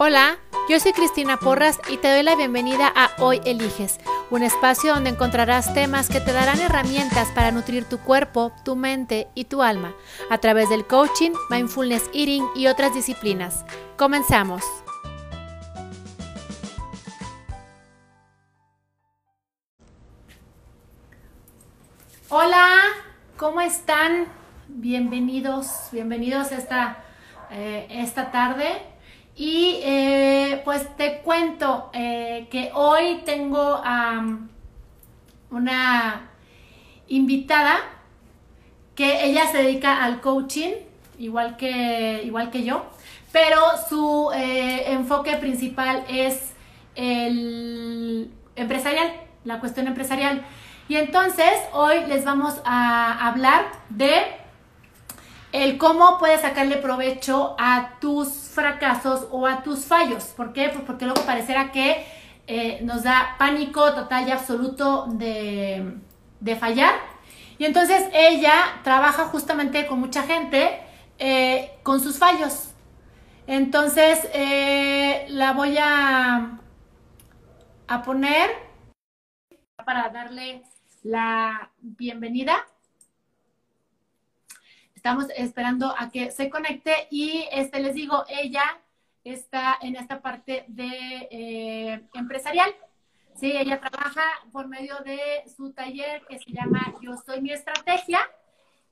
Hola, yo soy Cristina Porras y te doy la bienvenida a Hoy Eliges, un espacio donde encontrarás temas que te darán herramientas para nutrir tu cuerpo, tu mente y tu alma a través del coaching, mindfulness eating y otras disciplinas. Comenzamos. Hola, ¿cómo están? Bienvenidos, bienvenidos esta, eh, esta tarde. Y eh, pues te cuento eh, que hoy tengo a una invitada que ella se dedica al coaching, igual que, igual que yo, pero su eh, enfoque principal es el empresarial, la cuestión empresarial. Y entonces hoy les vamos a hablar de el cómo puedes sacarle provecho a tus fracasos o a tus fallos. ¿Por qué? Pues porque luego parecerá que eh, nos da pánico total y absoluto de, fallar. Y entonces ella trabaja justamente con mucha gente eh, con sus fallos. Entonces eh, la voy a, a poner para darle la bienvenida. Estamos esperando a que se conecte y este les digo, ella está en esta parte de eh, empresarial. Sí, ella trabaja por medio de su taller que se llama Yo soy mi estrategia.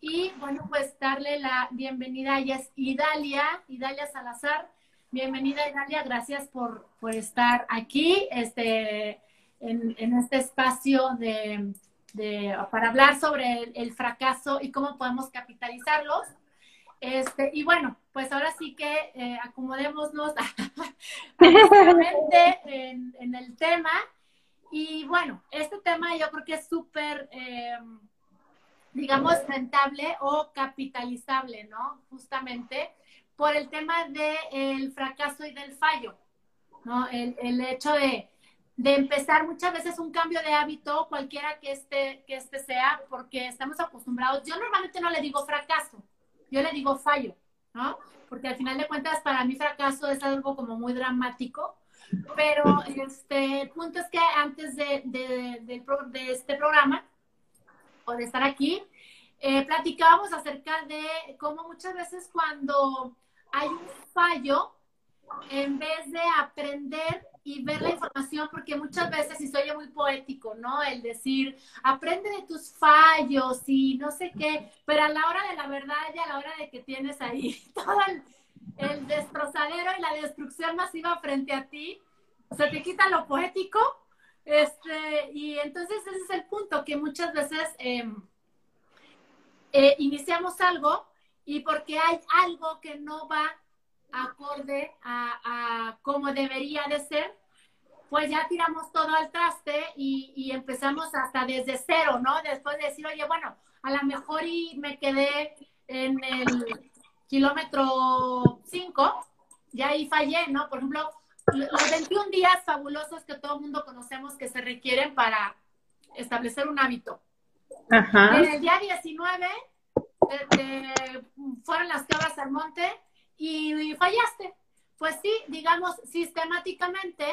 Y bueno, pues darle la bienvenida. Ella es Idalia, Idalia Salazar. Bienvenida, Idalia. Gracias por, por estar aquí este, en, en este espacio de, para hablar sobre el, fracaso y cómo podemos capitalizarlos. Este, y bueno, pues ahora sí que eh, acomodémonos en, en, el tema. Y bueno, este tema yo creo que es súper, eh, digamos, rentable o capitalizable, ¿no? Justamente por el tema del fracaso y del fallo, ¿no? El, el hecho de, de empezar muchas veces un cambio de hábito, cualquiera que este, que este sea, porque estamos acostumbrados. Yo normalmente no le digo fracaso, yo le digo fallo, ¿no? Porque al final de cuentas para mí fracaso es algo como muy dramático, pero este, el punto es que antes de, de, este programa o de estar aquí, eh, platicábamos acerca de cómo muchas veces cuando hay un fallo, en vez de aprender y ver la información, porque muchas veces, y soy muy poético, ¿no? El decir, aprende de tus fallos y no sé qué, pero a la hora de la verdad y a la hora de que tienes ahí todo el, destrozadero y la destrucción masiva frente a ti, se te quita lo poético, este, y entonces ese es el punto, que muchas veces em, eh, iniciamos algo y porque hay algo que no va acorde a, a cómo debería de ser, pues ya tiramos todo al traste y, empezamos hasta desde cero, ¿no? Después de decir, oye, bueno, a lo mejor y me quedé en el kilómetro 5, ya ahí fallé, ¿no? Por ejemplo, los 21 días fabulosos que todo el mundo conocemos que se requieren para establecer un hábito. En el día 19 fueron las cabras al monte y, fallaste. Pues sí, digamos, sistemáticamente,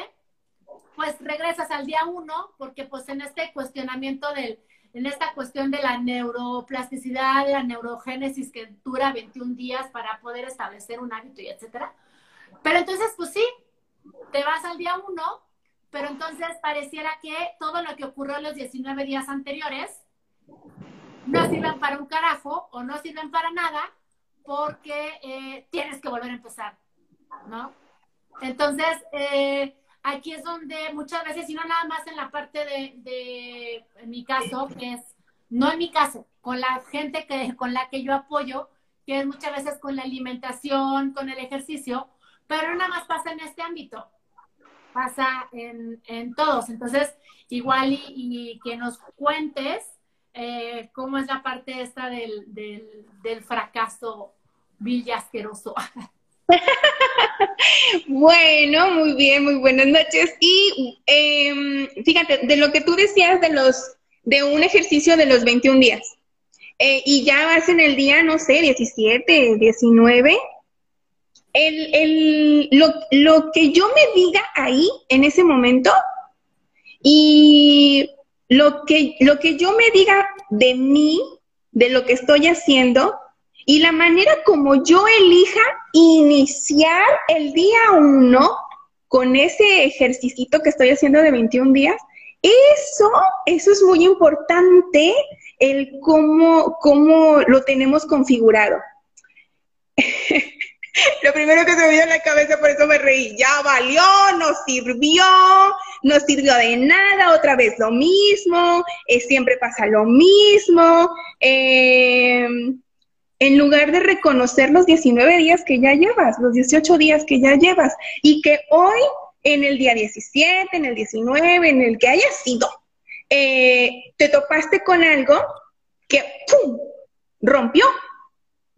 pues regresas al día uno, porque pues en este cuestionamiento del, en esta cuestión de la neuroplasticidad, de la neurogénesis que dura 21 días para poder establecer un hábito y etcétera. Pero entonces, pues sí, te vas al día uno, pero entonces pareciera que todo lo que ocurrió los 19 días anteriores no sirven para un carajo o no sirven para nada porque eh, tienes que volver a empezar, ¿no? Entonces, eh, aquí es donde muchas veces, y no nada más en la parte de, en mi caso, que es, no en mi caso, con la gente que, con la que yo apoyo, que es muchas veces con la alimentación, con el ejercicio, pero nada más pasa en este ámbito, pasa en, en todos. Entonces, igual y, y que nos cuentes eh, cómo es la parte esta del, del, fracaso vil asqueroso. bueno, muy bien, muy buenas noches. Y em, fíjate, de lo que tú decías de los de un ejercicio de los 21 días, eh, y ya vas en el día, no sé, 17, 19, el, el, lo, lo que yo me diga ahí, en ese momento, y lo que, lo que yo me diga de mí, de lo que estoy haciendo, y la manera como yo elija iniciar el día uno con ese ejercicio que estoy haciendo de 21 días, eso, eso es muy importante, el cómo, cómo lo tenemos configurado. lo primero que se me vino a la cabeza, por eso me reí, ya valió, no sirvió, no sirvió de nada, otra vez lo mismo, eh, siempre pasa lo mismo. Eh, en lugar de reconocer los 19 días que ya llevas, los 18 días que ya llevas, y que hoy, en el día 17, en el 19, en el que haya sido, eh, te topaste con algo que rompió,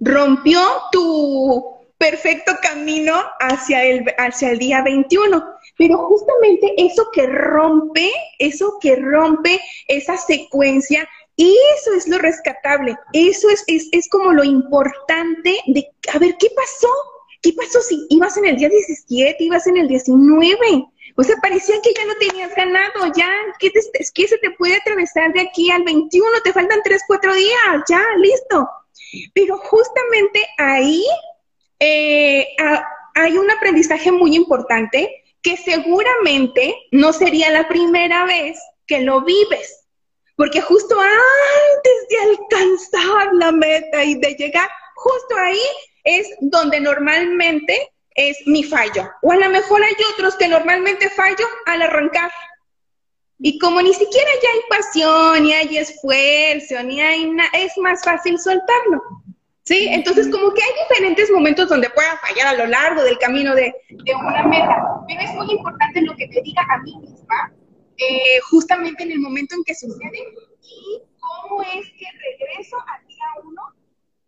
rompió tu perfecto camino hacia el, hacia el día 21. Pero justamente eso que rompe, eso que rompe esa secuencia, eso es lo rescatable, eso es, es, es como lo importante de, a ver, ¿qué pasó? ¿Qué pasó si ibas en el día 17, ibas en el 19? O sea, parecía que ya no tenías ganado, ya, ¿qué, ¿qué se te puede atravesar de aquí al 21? Te faltan 3, 4 días, ya, listo. Pero justamente ahí eh, hay un aprendizaje muy importante que seguramente no sería la primera vez que lo vives, porque justo antes de alcanzar la meta y de llegar, justo ahí es donde normalmente es mi fallo. O a lo mejor hay otros que normalmente fallo al arrancar. Y como ni siquiera ya hay pasión, ni hay esfuerzo, ni hay nada, es más fácil soltarlo. ¿Sí? Entonces, como que hay diferentes momentos donde pueda fallar a lo largo del camino de, una meta, pero es muy importante lo que te diga a mí misma, eh, justamente en el momento en que sucede, y cómo es que regreso al día uno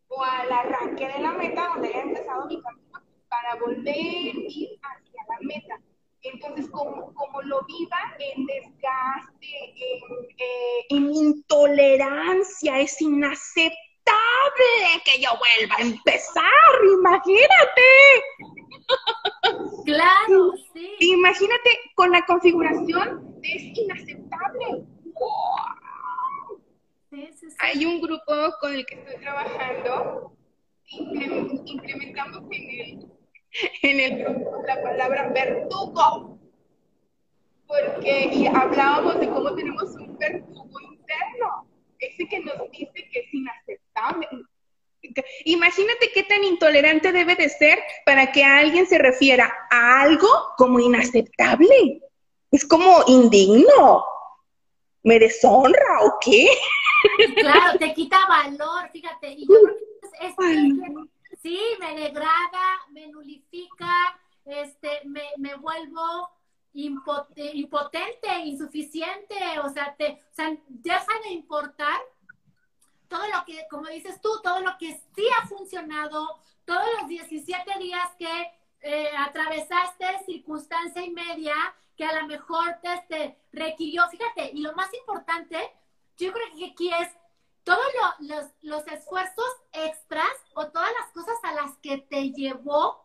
o al arranque de la meta donde he empezado mi camino para volver ir hacia la meta. Entonces, como, como lo viva en desgaste, en, eh, en intolerancia, es inaceptable que yo vuelva a empezar, imagínate. Claro, sí. Imagínate con la configuración, es inaceptable. Hay un grupo con el que estoy trabajando, implementamos en el, en el grupo la palabra verdugo, porque hablábamos de cómo tenemos un verdugo interno, ese que nos dice que es inaceptable Imagínate qué tan intolerante debe de ser para que alguien se refiera a algo como inaceptable. Es como indigno. ¿Me deshonra o qué? Claro, te quita valor, fíjate. Y yo es, sí, me degrada, me nulifica, este, me, me vuelvo impotente, insuficiente, o sea, te, o sea, deja de importar todo lo que, como dices tú, todo lo que sí ha funcionado, todos los 17 días que eh, atravesaste circunstancia y media que a lo mejor te, requirió, fíjate, y lo más importante, yo creo que aquí es todos los, los esfuerzos extras o todas las cosas a las que te llevó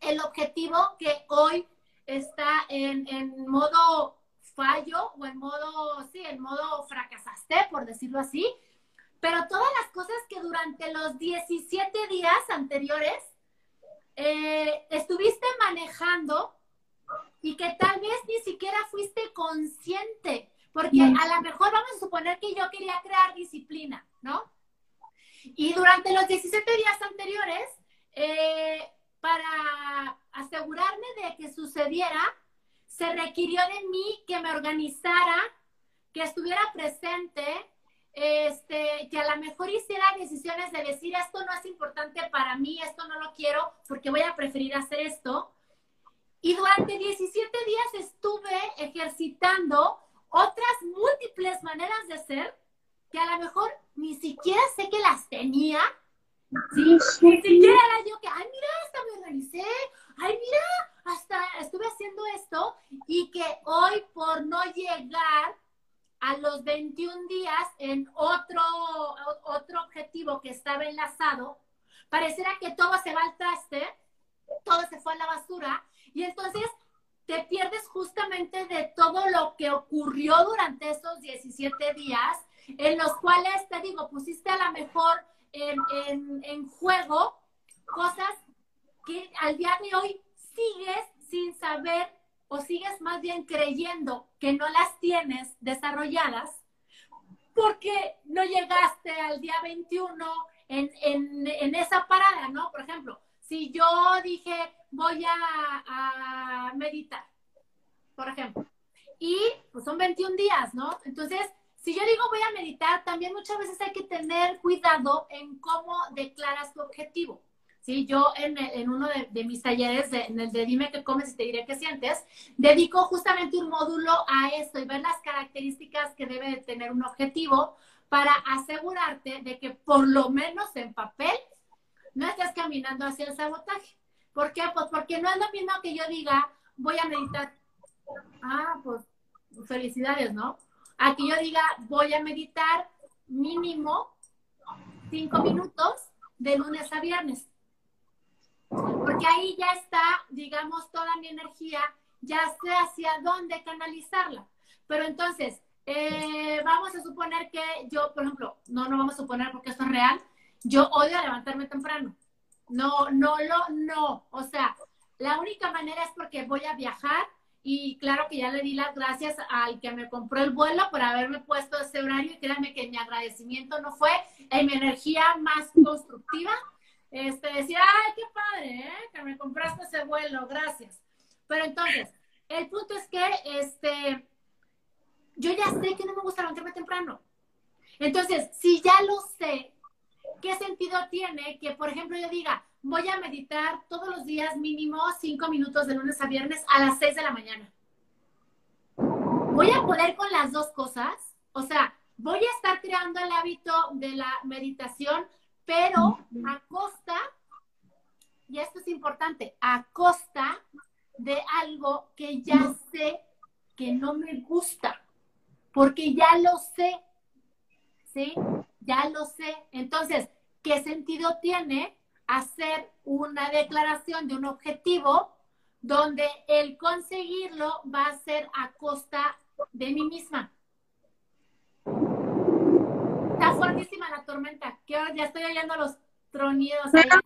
el objetivo que hoy está en, en modo fallo o en modo, sí, en modo fracasaste, por decirlo así, pero todas las cosas que durante los 17 días anteriores eh, estuviste manejando y que tal vez ni siquiera fuiste consciente, porque a lo mejor vamos a suponer que yo quería crear disciplina, ¿no? Y durante los 17 días anteriores, eh, para asegurarme de que sucediera, se requirió de mí que me organizara, que estuviera presente, este, que a lo mejor hiciera decisiones de decir esto no es importante para mí, esto no lo quiero porque voy a preferir hacer esto. Y durante 17 días estuve ejercitando otras múltiples maneras de ser que a lo mejor ni siquiera sé que las tenía. ¿sí? Ni siquiera era yo que, ay, mira, hasta me organicé, ay, mira, hasta estuve haciendo esto y que hoy por no llegar a los 21 días en otro, otro objetivo que estaba enlazado, pareciera que todo se va al traste todo se fue a la basura y entonces te pierdes justamente de todo lo que ocurrió durante esos 17 días en los cuales, te digo, pusiste a lo mejor en, en juego cosas que al día de hoy sigues sin saber o sigues más bien creyendo que no las tienes desarrolladas porque no llegaste al día 21 en, en, esa parada, ¿no? Por ejemplo, si yo dije voy a, a meditar, por ejemplo, y pues son 21 días, ¿no? Entonces, si yo digo voy a meditar, también muchas veces hay que tener cuidado en cómo declaras tu objetivo. ¿Sí? Yo en, uno de, mis talleres, en el de Dime qué comes y te diré qué sientes, dedico justamente un módulo a esto y ver las características que debe de tener un objetivo para asegurarte de que por lo menos en papel no estés caminando hacia el sabotaje. ¿Por qué? Pues porque no es lo mismo que yo diga, voy a meditar. Ah, pues felicidades, ¿no? A que yo diga, voy a meditar mínimo cinco minutos de lunes a viernes. Porque ahí ya está, digamos, toda mi energía, ya sé hacia dónde canalizarla. Pero entonces, eh, vamos a suponer que yo, por ejemplo, no, no vamos a suponer porque esto es real, yo odio levantarme temprano. No, no, lo, no. O sea, la única manera es porque voy a viajar y claro que ya le di las gracias al que me compró el vuelo por haberme puesto ese horario y créanme que mi agradecimiento no fue en mi energía más constructiva, este, decía, ay, qué padre, ¿eh? que me compraste ese vuelo, gracias. Pero entonces, el punto es que, este, yo ya sé que no me gusta levantarme temprano. Entonces, si ya lo sé, ¿qué sentido tiene que, por ejemplo, yo diga, voy a meditar todos los días mínimo cinco minutos de lunes a viernes a las seis de la mañana? ¿Voy a poder con las dos cosas? O sea, voy a estar creando el hábito de la meditación pero a costa, y esto es importante, a costa de algo que ya sé que no me gusta, porque ya lo sé, ¿sí? Ya lo sé. Entonces, ¿qué sentido tiene hacer una declaración de un objetivo donde el conseguirlo va a ser a costa de mí misma? Está fuertísima la tormenta. Ya estoy oyendo los tronidos. Allá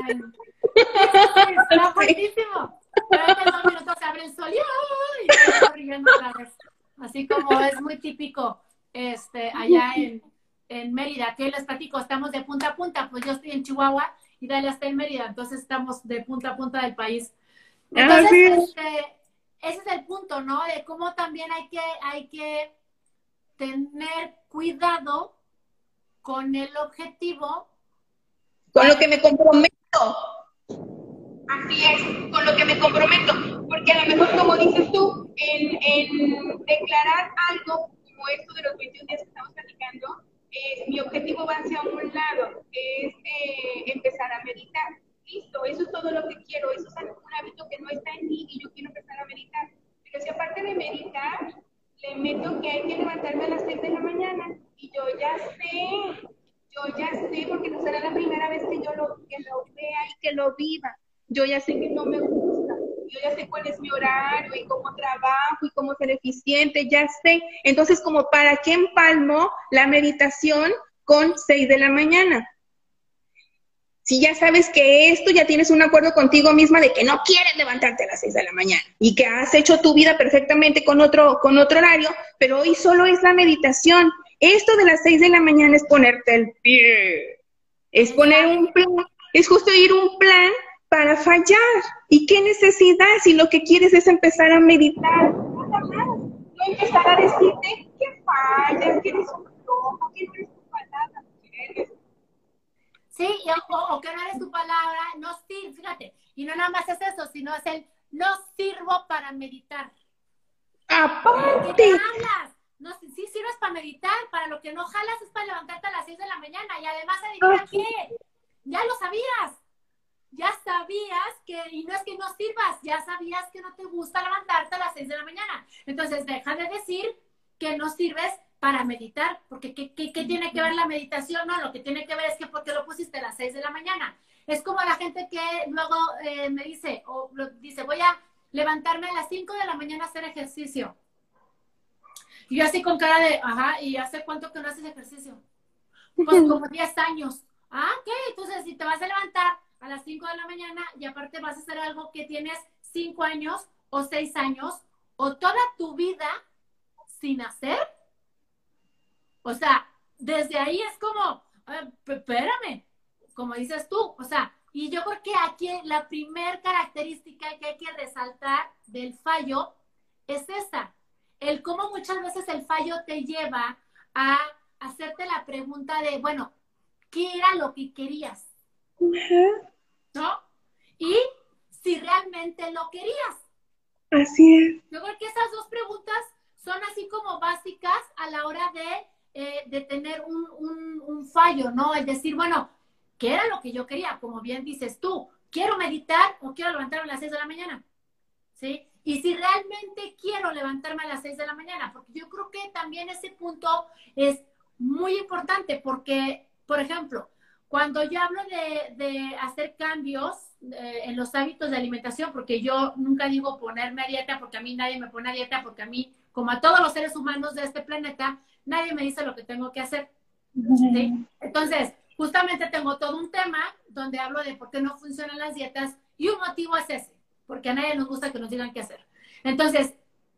Está fuertísimo. Pero en dos minutos se abre el sol y, está brillando otra vez. Así como es muy típico este, allá en, en Mérida, que les platico, estamos de punta a punta, pues yo estoy en Chihuahua y Dalia está en Mérida, entonces estamos de punta a punta del país. Entonces, este, ese es el punto, ¿no? De cómo también hay que, hay que tener cuidado con el objetivo. Con lo que me comprometo. Así es, con lo que me comprometo. Porque a lo mejor, como dices tú, en, en declarar algo como esto de los 21 días que estamos platicando, mi objetivo va hacia un lado, es eh, empezar a meditar. Listo, eso es todo lo que quiero, eso es un hábito que no está en mí y yo quiero empezar a meditar. Pero si aparte de meditar, le meto que hay que levantarme a las 6 de la mañana y yo ya sé, yo ya sé, porque no será la primera vez que yo lo, que lo vea y que lo viva. Yo ya sé que no me gusta, yo ya sé cuál es mi horario y cómo trabajo y cómo ser eficiente, ya sé. Entonces, como para qué empalmo la meditación con 6 de la mañana. Si ya sabes que esto ya tienes un acuerdo contigo misma de que no quieres levantarte a las 6 de la mañana y que has hecho tu vida perfectamente con otro, con otro horario, pero hoy solo es la meditación. Esto de las 6 de la mañana es ponerte el pie, es poner un plan, es justo ir un plan para fallar. ¿Y qué necesidad si lo que quieres es empezar a meditar? Nada más. No empezar a decirte que fallas, que eres un loco, que no eres tu palabra, Sí, o, que no eres tu palabra, no sirve, fíjate, y no nada más es eso, sino es el no sirvo para meditar. Aparte. ¿Qué hablas? No, sí sirves para meditar, para lo que no jalas es para levantarte a las 6 de la mañana y además adivina qué, ya lo sabías, ya sabías que, y no es que no sirvas, ya sabías que no te gusta levantarte a las 6 de la mañana. Entonces deja de decir que no sirves para meditar, porque ¿qué, tiene que ver la meditación? No, lo que tiene que ver es que porque lo pusiste a las 6 de la mañana. Es como la gente que luego eh, me dice, o dice, voy a levantarme a las 5 de la mañana a hacer ejercicio. Y yo así con cara de, ajá, ¿y hace cuánto que no haces ejercicio? Pues como 10 años. Ah, ok, entonces si te vas a levantar a las 5 de la mañana y aparte vas a hacer algo que tienes 5 años o 6 años o toda tu vida sin hacer, o sea, desde ahí es como, espérame, como dices tú, o sea, y yo creo que aquí la primer característica que hay que resaltar del fallo es esa, el cómo muchas veces el fallo te lleva a hacerte la pregunta de, bueno, ¿qué era lo que querías? ¿No? Y si realmente lo querías. Así es. Yo creo que esas dos preguntas son así como básicas a la hora de, eh, de tener un, un, un fallo, ¿no? Es decir, bueno, ¿qué era lo que yo quería? Como bien dices tú, ¿quiero meditar o quiero levantarme a las 6 de la mañana? ¿Sí? Y si realmente quiero levantarme a las 6 de la mañana, porque yo creo que también ese punto es muy importante, porque, por ejemplo, cuando yo hablo de, de hacer cambios eh, en los hábitos de alimentación, porque yo nunca digo ponerme a dieta, porque a mí nadie me pone a dieta, porque a mí, como a todos los seres humanos de este planeta, nadie me dice lo que tengo que hacer. Entonces, justamente tengo todo un tema donde hablo de por qué no funcionan las dietas y un motivo es ese, porque a nadie nos gusta que nos digan qué hacer. Entonces,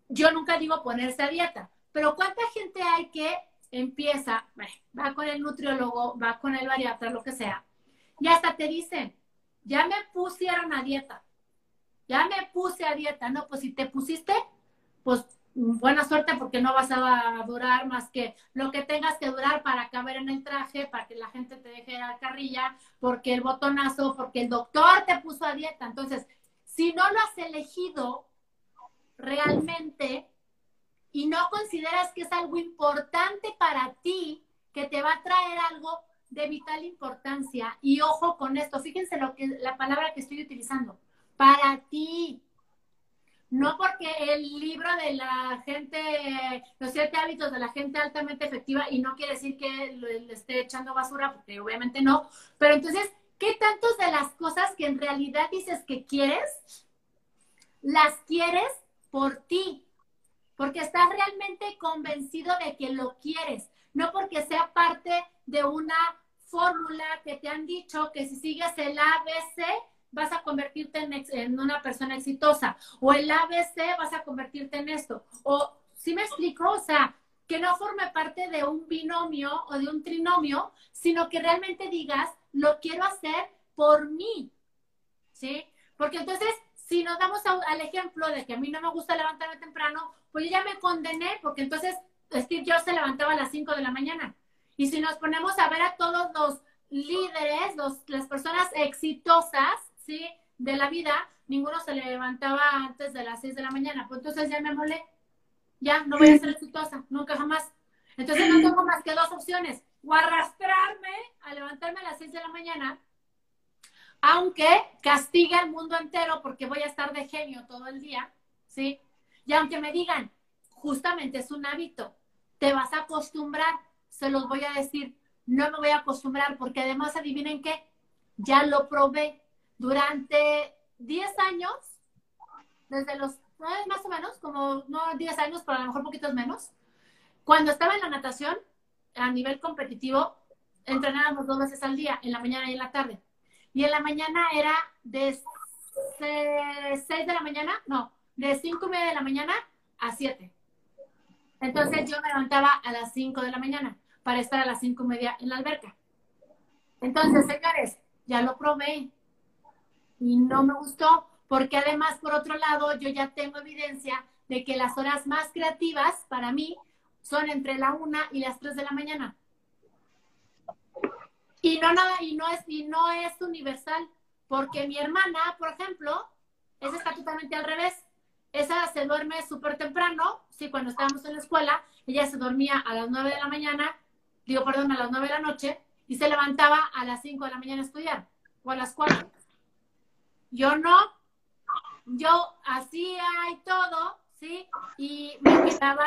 yo nunca digo ponerse a dieta, pero ¿cuánta gente hay que empieza, va con el nutriólogo, va con el bariatra, lo que sea, y hasta te dicen, ya me pusieron a dieta, ya me puse a dieta, no, pues si te pusiste, pues buena suerte porque no vas a durar más que lo que tengas que durar para caber en el traje, para que la gente te deje la carrilla, porque el botonazo, porque el doctor te puso a dieta. Entonces, si no lo has elegido realmente, y no consideras que es algo importante para ti, que te va a traer algo de vital importancia. Y ojo con esto, fíjense lo que la palabra que estoy utilizando, para ti. No porque el libro de la gente, los siete hábitos de la gente altamente efectiva, y no quiere decir que le esté echando basura, porque obviamente no, pero entonces, ¿qué tantos de las cosas que en realidad dices que quieres, las quieres por ti? porque estás realmente convencido de que lo quieres, no porque sea parte de una fórmula que te han dicho que si sigues el ABC vas a convertirte en, una persona exitosa, o el ABC vas a convertirte en esto, o si me explico, o sea, que no forme parte de un binomio o de un trinomio, sino que realmente digas, lo quiero hacer por mí, ¿sí? Porque entonces, si nos damos al ejemplo de que a mí no me gusta levantarme temprano, pues yo ya me condené, porque entonces Steve Jobs se levantaba a las 5 de la mañana. Y si nos ponemos a ver a todos los líderes, los, las personas exitosas, ¿sí? De la vida, ninguno se levantaba antes de las 6 de la mañana. Pues entonces ya me molé. Ya, no voy a ser exitosa, nunca jamás. Entonces no tengo más que dos opciones. O arrastrarme a levantarme a las 6 de la mañana, aunque castigue al mundo entero porque voy a estar de genio todo el día, ¿sí? Y aunque me digan, justamente es un hábito, te vas a acostumbrar, se los voy a decir, no me voy a acostumbrar porque además adivinen qué, ya lo probé durante 10 años, desde los, eh, más o menos, como no 10 años, pero a lo mejor poquitos menos. Cuando estaba en la natación, a nivel competitivo, entrenábamos dos veces al día, en la mañana y en la tarde. Y en la mañana era de 6 de la mañana, no, de 5 y media de la mañana a 7. Entonces yo me levantaba a las 5 de la mañana para estar a las 5 y media en la alberca. Entonces, señores, ya lo probé y no me gustó, porque además, por otro lado, yo ya tengo evidencia de que las horas más creativas para mí son entre la 1 y las 3 de la mañana. Y no, nada, y no es, y no es universal, porque mi hermana, por ejemplo, esa está totalmente al revés. Esa se duerme súper temprano, sí, cuando estábamos en la escuela, ella se dormía a las 9 de la mañana, digo, perdón, a las 9 de la noche, y se levantaba a las 5 de la mañana a estudiar, o a las 4. Yo no, yo hacía y todo, ¿sí? Y me quedaba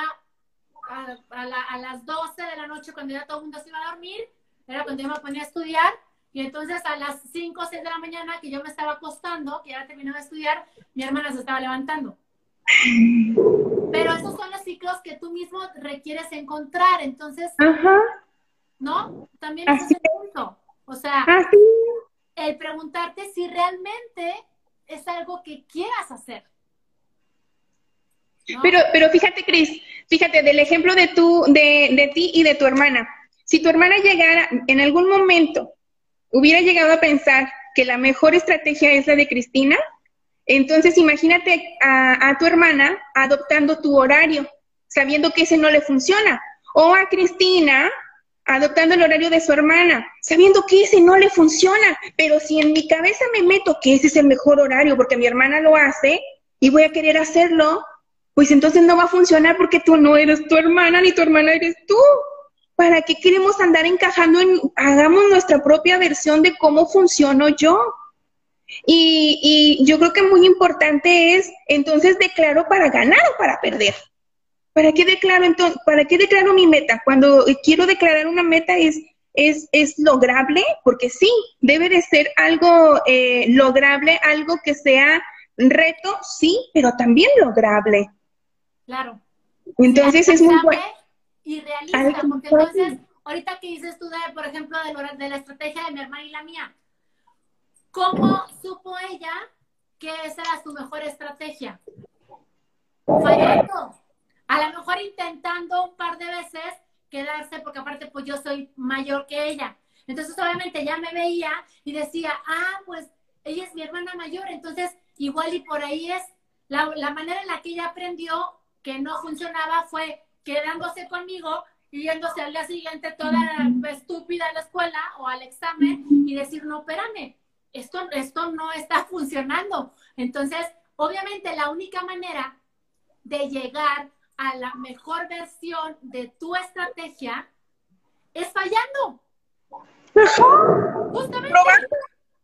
a, las 12 de la noche cuando ya todo el mundo se iba a dormir, era cuando yo me ponía a estudiar, Y entonces a las 5 o 6 de la mañana que yo me estaba acostando, que ya terminaba de estudiar, mi hermana se estaba levantando. Pero esos son los ciclos que tú mismo requieres encontrar. Entonces, ¿no? También es el punto. O sea, el preguntarte si realmente es algo que quieras hacer. Pero, pero fíjate, Cris, fíjate, del ejemplo de, tú, de, de ti y de tu hermana. Si tu hermana llegara en algún momento, hubiera llegado a pensar que la mejor estrategia es la de Cristina, entonces imagínate a, a tu hermana adoptando tu horario, sabiendo que ese no le funciona. O a Cristina adoptando el horario de su hermana, sabiendo que ese no le funciona, pero si en mi cabeza me meto que ese es el mejor horario porque mi hermana lo hace y voy a querer hacerlo, pues entonces no va a funcionar porque tú no eres tu hermana ni tu hermana eres tú. ¿Para qué queremos andar encajando en, hagamos nuestra propia versión de cómo funciono yo? Y, y yo creo que muy importante es, entonces, declaro para ganar o para perder. ¿Para qué declaro entonces, para qué declaro mi meta? Cuando quiero declarar una meta es, es, es lograble, porque sí, debe de ser algo eh, lograble, algo que sea reto, sí, pero también lograble. Claro. Entonces es muy bueno. Y realista, porque entonces, ahorita que dices tú, de, por ejemplo, de, de la estrategia de mi hermana y la mía, ¿cómo supo ella que esa era su mejor estrategia? Fallando. A lo mejor intentando un par de veces quedarse, porque aparte pues yo soy mayor que ella. Entonces obviamente ya me veía y decía, ah, pues ella es mi hermana mayor, entonces igual y por ahí es la, la manera en la que ella aprendió que no funcionaba fue quedándose conmigo y yéndose al día siguiente toda estúpida a la escuela o al examen y decir, no, espérame, esto, esto no está funcionando. Entonces, obviamente la única manera de llegar a la mejor versión de tu estrategia es fallando. Justamente. Probando.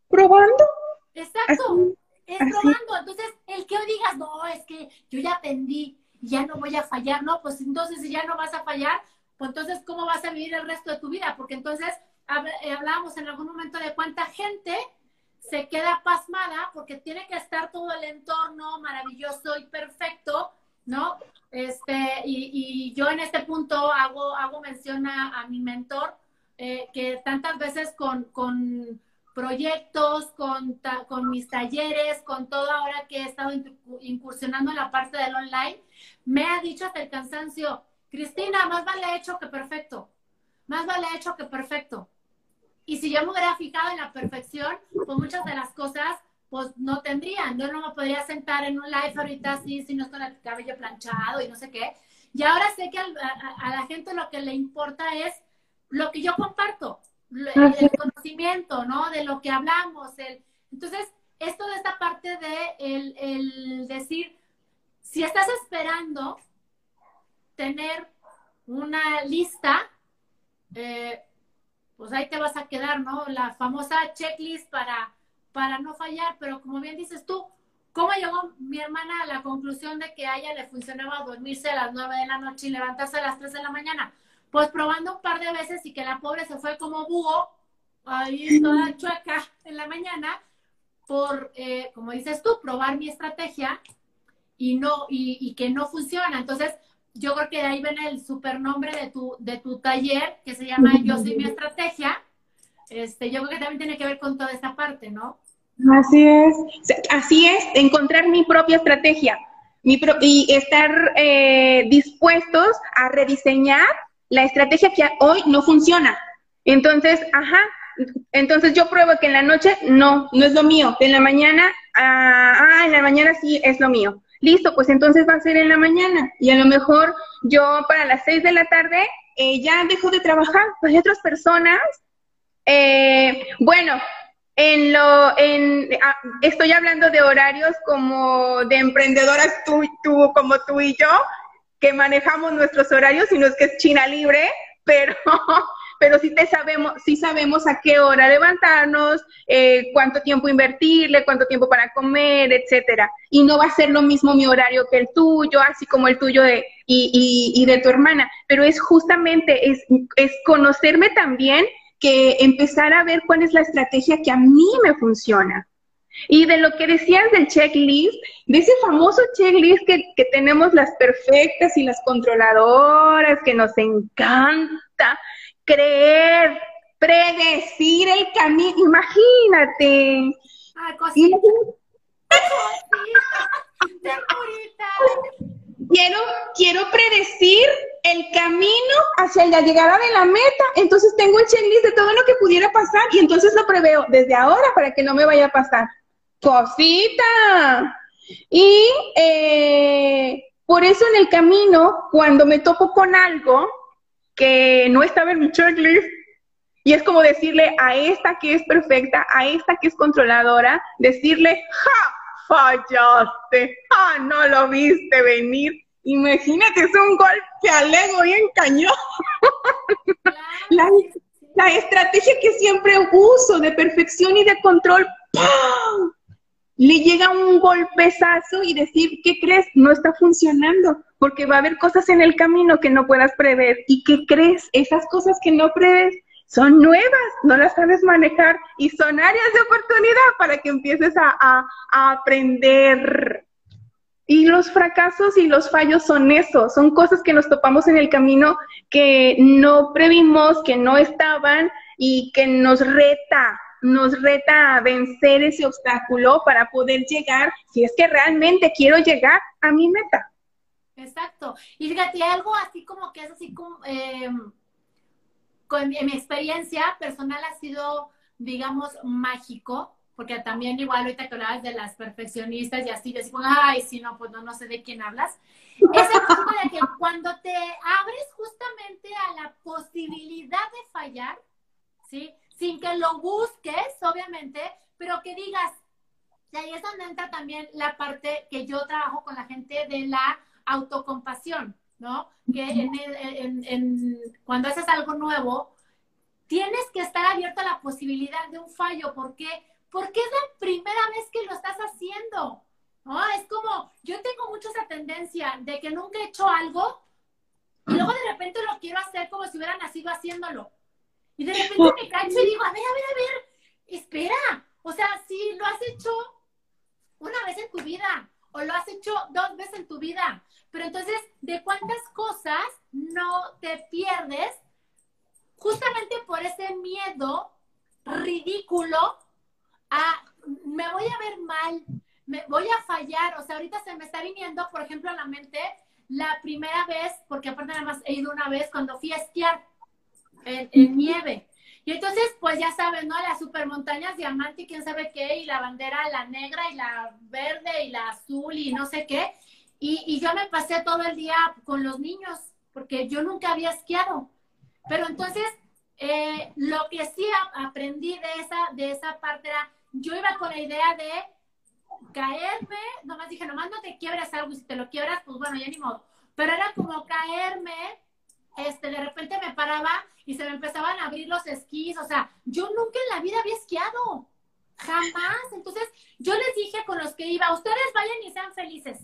Probando. Exacto. es probando. Entonces, el que hoy digas, no, es que yo ya aprendí, ya no voy a fallar, no, pues entonces si ya no vas a fallar, pues entonces ¿cómo vas a vivir el resto de tu vida? Porque entonces eh, hablábamos en algún momento de cuánta gente se queda pasmada porque tiene que estar todo el entorno maravilloso y perfecto, ¿no? Este, y, yo en este punto hago, hago mención a, mi mentor, eh, que tantas veces con, con proyectos, con, con mis talleres, con todo ahora que he estado incursionando en la parte del online, me ha dicho hasta el cansancio, Cristina, más vale hecho que perfecto, más vale hecho que perfecto. Y si yo me hubiera fijado en la perfección, pues muchas de las cosas, pues no tendrían. Yo no me podría sentar en un live ahorita así, si no con el cabello planchado y no sé qué. Y ahora sé que a, la gente lo que le importa es lo que yo comparto, el, conocimiento, ¿no? De lo que hablamos. El, entonces, esto de esta parte de el, el decir, si estás esperando tener una lista, eh, pues ahí te vas a quedar, ¿no? La famosa checklist para, para no fallar, pero como bien dices tú, ¿cómo llegó mi hermana a la conclusión de que a ella le funcionaba dormirse a las 9 de la noche y levantarse a las 3 de la mañana? Pues probando un par de veces y que la pobre se fue como búho, ahí toda chueca en la mañana, por, eh, como dices tú, probar mi estrategia y no, y, que no funciona. Entonces, yo creo que de ahí viene el supernombre de tu, de tu taller, que se llama Yo soy mi estrategia. Este, yo creo que también tiene que ver con toda esta parte, ¿no? Así es, así es, encontrar mi propia estrategia mi y estar eh, dispuestos a rediseñar la estrategia que hoy no funciona. Entonces, ajá, entonces yo pruebo que en la noche no, no es lo mío, en la mañana, ah, ah en la mañana sí es lo mío listo, pues entonces va a ser en la mañana. Y a lo mejor yo para las seis de la tarde eh, ya dejo de trabajar. Pues hay otras personas, eh, bueno, en lo, en, ah, estoy hablando de horarios como de emprendedoras tú, tú, como tú y yo, que manejamos nuestros horarios, y no es que es China libre, pero pero sí, te sabemos, sí sabemos a qué hora levantarnos, eh, cuánto tiempo invertirle, cuánto tiempo para comer, etcétera. Y no va a ser lo mismo mi horario que el tuyo, así como el tuyo de, y, y, y de tu hermana, pero es justamente, es, es conocerme también que empezar a ver cuál es la estrategia que a mí me funciona. Y de lo que decías del checklist, de ese famoso checklist que, que tenemos las perfectas y las controladoras, que nos encanta creer, predecir el camino, imagínate. Ay, cosita. Quiero, quiero predecir el camino hacia la llegada de la meta, entonces tengo un checklist de todo lo que pudiera pasar y entonces lo preveo desde ahora para que no me vaya a pasar. Cosita. Y eh, por eso en el camino, cuando me topo con algo que no estaba en mi checklist, y es como decirle a esta que es perfecta, a esta que es controladora, decirle, ¡ja! Fallaste, ¡ah! No lo viste venir. Imagínate, es un golpe al ego bien cañón. la, la estrategia que siempre uso de perfección y de control, ¡pam! le llega un golpezazo y decir, ¿qué crees? No está funcionando, porque va a haber cosas en el camino que no puedas prever. ¿Y qué crees? Esas cosas que no prevés son nuevas, no las sabes manejar y son áreas de oportunidad para que empieces a, a aprender. Y los fracasos y los fallos son eso, son cosas que nos topamos en el camino que no previmos, que no estaban y que nos reta nos reta a vencer ese obstáculo para poder llegar, si es que realmente quiero llegar a mi meta. Exacto. Y algo así como que es así como, eh, con, en mi experiencia personal ha sido, digamos, mágico, porque también igual ahorita que hablabas de las perfeccionistas y así, yo como, ay, si no, pues no, no sé de quién hablas. Es el de que cuando te abres justamente a la posibilidad de fallar, ¿sí? sin que lo busques, obviamente, pero que digas, y ahí es donde entra también la parte que yo trabajo con la gente de la autocompasión, ¿no? Que cuando haces algo nuevo, tienes que estar abierto a la posibilidad de un fallo. ¿Por qué? Porque es la primera vez que lo estás haciendo. ¿no? Es como, yo tengo mucho esa tendencia de que nunca he hecho algo y luego de repente lo quiero hacer como si hubiera nacido haciéndolo. Y de repente me cacho y digo, a ver, a ver, a ver, espera. O sea, si lo has hecho una vez en tu vida o lo has hecho dos veces en tu vida, pero entonces, ¿de cuántas cosas no te pierdes justamente por ese miedo ridículo a me voy a ver mal, me voy a fallar? O sea, ahorita se me está viniendo, por ejemplo, a la mente la primera vez, porque aparte nada más he ido una vez cuando fui a esquiar en, nieve. Y entonces, pues ya saben, ¿no? Las supermontañas diamante y quién sabe qué, y la bandera, la negra y la verde y la azul y no sé qué. Y, yo me pasé todo el día con los niños, porque yo nunca había esquiado. Pero entonces, eh, lo que sí aprendí de esa, de esa parte era, yo iba con la idea de caerme, nomás dije, nomás no te quiebres algo, y si te lo quiebras, pues bueno, ya ni modo. Pero era como caerme, este, de repente me paraba y se me empezaban a abrir los esquís, o sea, yo nunca en la vida había esquiado, jamás. Entonces, yo les dije con los que iba, ustedes vayan y sean felices.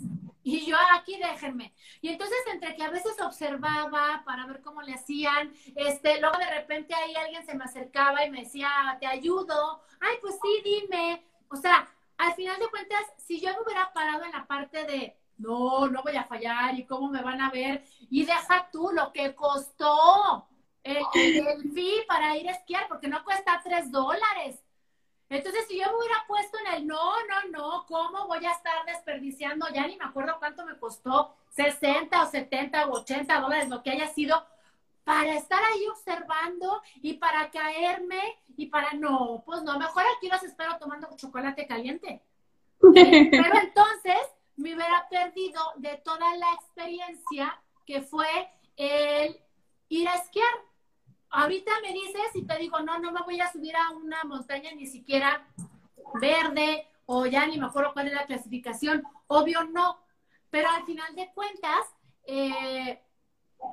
Y yo aquí déjenme. Y entonces entre que a veces observaba para ver cómo le hacían, este, luego de repente ahí alguien se me acercaba y me decía, te ayudo. Ay, pues sí, dime. O sea, al final de cuentas, si yo me hubiera parado en la parte de, no, no voy a fallar y cómo me van a ver, y deja tú lo que costó el, el, fee para ir a esquiar, porque no cuesta tres dólares. Entonces, si yo me hubiera puesto en el no, no, no, ¿cómo voy a estar desperdiciando? Ya ni me acuerdo cuánto me costó, 60 o 70 o 80 dólares, lo que haya sido, para estar ahí observando y para caerme y para no, pues no, mejor aquí los espero tomando chocolate caliente. Pero entonces me hubiera perdido de toda la experiencia que fue el ir a esquiar. Ahorita me dices y te digo, no, no me voy a subir a una montaña ni siquiera verde o ya ni me acuerdo cuál es la clasificación. Obvio no, pero al final de cuentas, eh,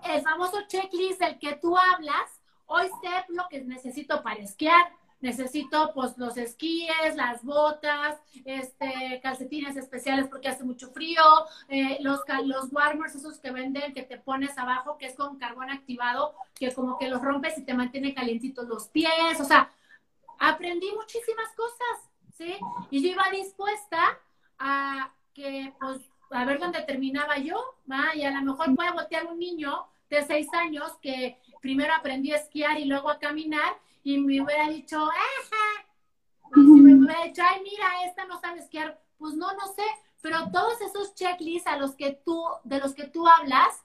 el famoso checklist del que tú hablas, hoy sé lo que necesito para esquiar. Necesito pues los esquíes, las botas, este, calcetines especiales porque hace mucho frío, eh, los, los warmers esos que venden que te pones abajo, que es con carbón activado, que como que los rompes y te mantiene calientitos los pies, o sea, aprendí muchísimas cosas, ¿sí? Y yo iba dispuesta a que, pues, a ver dónde terminaba yo, ¿va? Y a lo mejor voy a voltear un niño de seis años que primero aprendió a esquiar y luego a caminar y me hubiera dicho, ¡ajá! Y me hubiera dicho, ay, mira, esta no sabe esquiar. Pues no, no sé, pero todos esos checklists a los que tú, de los que tú hablas,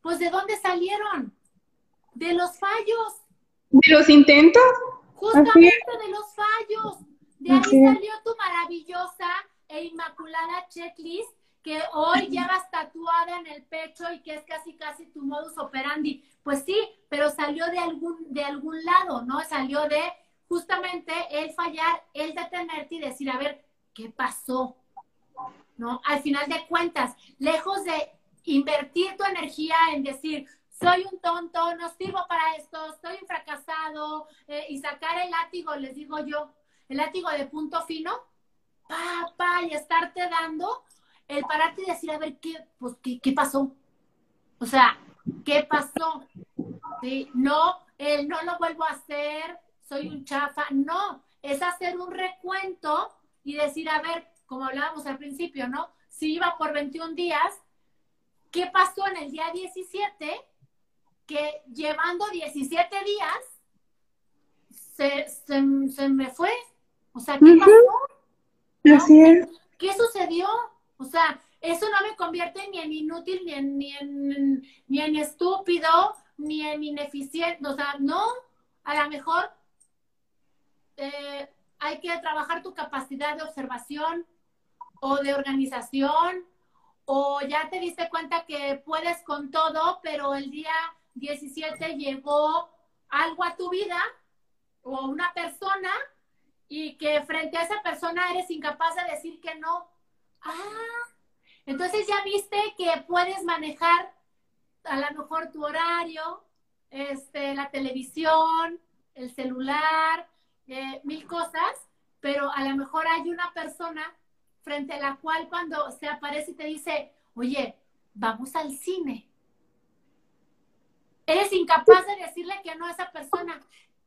pues ¿de dónde salieron? De los fallos. ¿De los intentos? Justamente de los fallos. De ahí salió tu maravillosa e inmaculada checklist que hoy llevas tatuada en el pecho y que es casi casi tu modus operandi. Pues sí, pero salió de algún, de algún lado, ¿no? Salió de justamente el fallar, el detenerte y decir, a ver, ¿qué pasó? ¿No? Al final de cuentas, lejos de invertir tu energía en decir, soy un tonto, no sirvo para esto, soy un fracasado, eh, y sacar el látigo, les digo yo, el látigo de punto fino, pa, pa, y estarte dando, el pararte y decir, a ver, ¿qué, pues, qué, qué pasó? O sea, ¿qué pasó? ¿Sí? No, el no lo vuelvo a hacer, soy un chafa, no, es hacer un recuento y decir, a ver, como hablábamos al principio, ¿no? Si iba por 21 días, ¿qué pasó en el día 17? Que llevando 17 días, se, se, me fue. O sea, ¿qué pasó? Así es. ¿Qué sucedió? O sea, eso no me convierte ni en inútil, ni en, ni en, ni en estúpido, ni en ineficiente. O sea, no, a lo mejor eh, hay que trabajar tu capacidad de observación o de organización, o ya te diste cuenta que puedes con todo, pero el día 17 llegó algo a tu vida o una persona y que frente a esa persona eres incapaz de decir que no Ah, entonces ya viste que puedes manejar a lo mejor tu horario, este, la televisión, el celular, eh, mil cosas, pero a lo mejor hay una persona frente a la cual cuando se aparece y te dice, oye, vamos al cine. Eres incapaz de decirle que no a esa persona.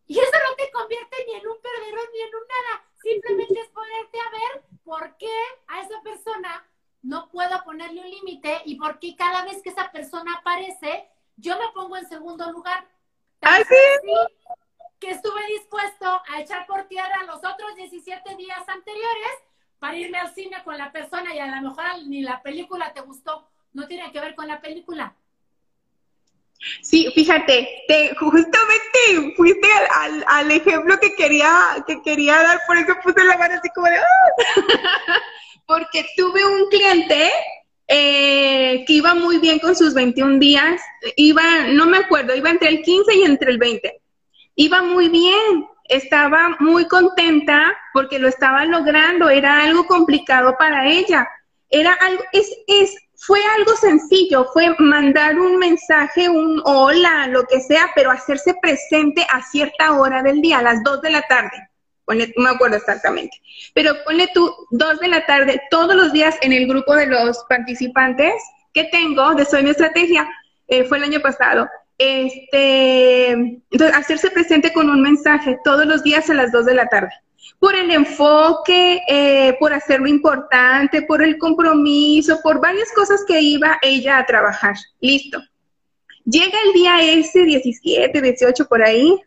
Y eso no te convierte ni en un perdedor ni en un nada. Simplemente es ponerte a ver por qué a esa persona no puedo ponerle un límite y por qué cada vez que esa persona aparece, yo me pongo en segundo lugar. Así que estuve dispuesto a echar por tierra los otros 17 días anteriores para irme al cine con la persona y a lo mejor ni la película te gustó. No tiene que ver con la película. Sí, fíjate, te, justamente fuiste al, al, ejemplo que quería, que quería dar, por eso puse la mano así como de... ¡Ah! Porque tuve un cliente eh, que iba muy bien con sus 21 días, iba, no me acuerdo, iba entre el 15 y entre el 20. Iba muy bien, estaba muy contenta porque lo estaba logrando, era algo complicado para ella. Era algo, es, es, fue algo sencillo, fue mandar un mensaje, un hola, lo que sea, pero hacerse presente a cierta hora del día, a las 2 de la tarde. Ponle, no me acuerdo exactamente. Pero ponle tú 2 de la tarde todos los días en el grupo de los participantes que tengo de Soy mi Estrategia. Eh, fue el año pasado. Este, entonces, hacerse presente con un mensaje todos los días a las 2 de la tarde por el enfoque, eh, por hacerlo importante, por el compromiso, por varias cosas que iba ella a trabajar. Listo. Llega el día ese, 17, 18 por ahí,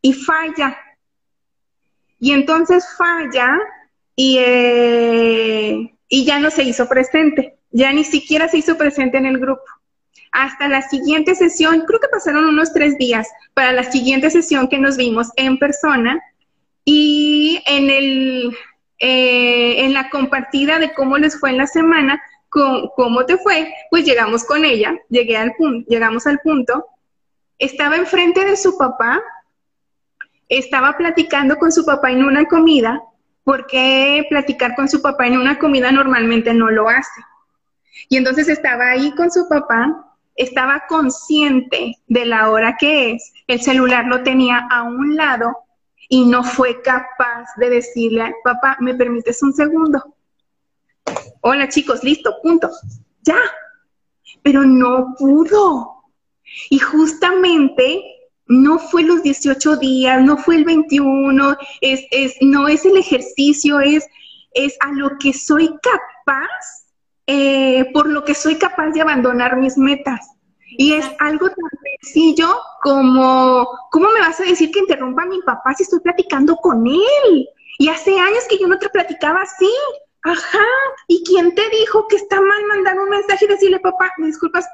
y falla. Y entonces falla y, eh, y ya no se hizo presente. Ya ni siquiera se hizo presente en el grupo. Hasta la siguiente sesión, creo que pasaron unos tres días para la siguiente sesión que nos vimos en persona y en, el, eh, en la compartida de cómo les fue en la semana, cómo te fue, pues llegamos con ella, llegué al punto, llegamos al punto, estaba enfrente de su papá, estaba platicando con su papá en una comida, porque platicar con su papá en una comida normalmente no lo hace. Y entonces estaba ahí con su papá, estaba consciente de la hora que es, el celular lo tenía a un lado y no fue capaz de decirle, papá, ¿me permites un segundo? Hola chicos, listo, punto. Ya. Pero no pudo. Y justamente no fue los 18 días, no fue el 21, es, es, no es el ejercicio, es, es a lo que soy capaz, eh, por lo que soy capaz de abandonar mis metas. Y es algo tan sencillo como, ¿cómo me vas a decir que interrumpa a mi papá si estoy platicando con él? Y hace años que yo no te platicaba así. Ajá. ¿Y quién te dijo que está mal mandar un mensaje y decirle, papá, me disculpas,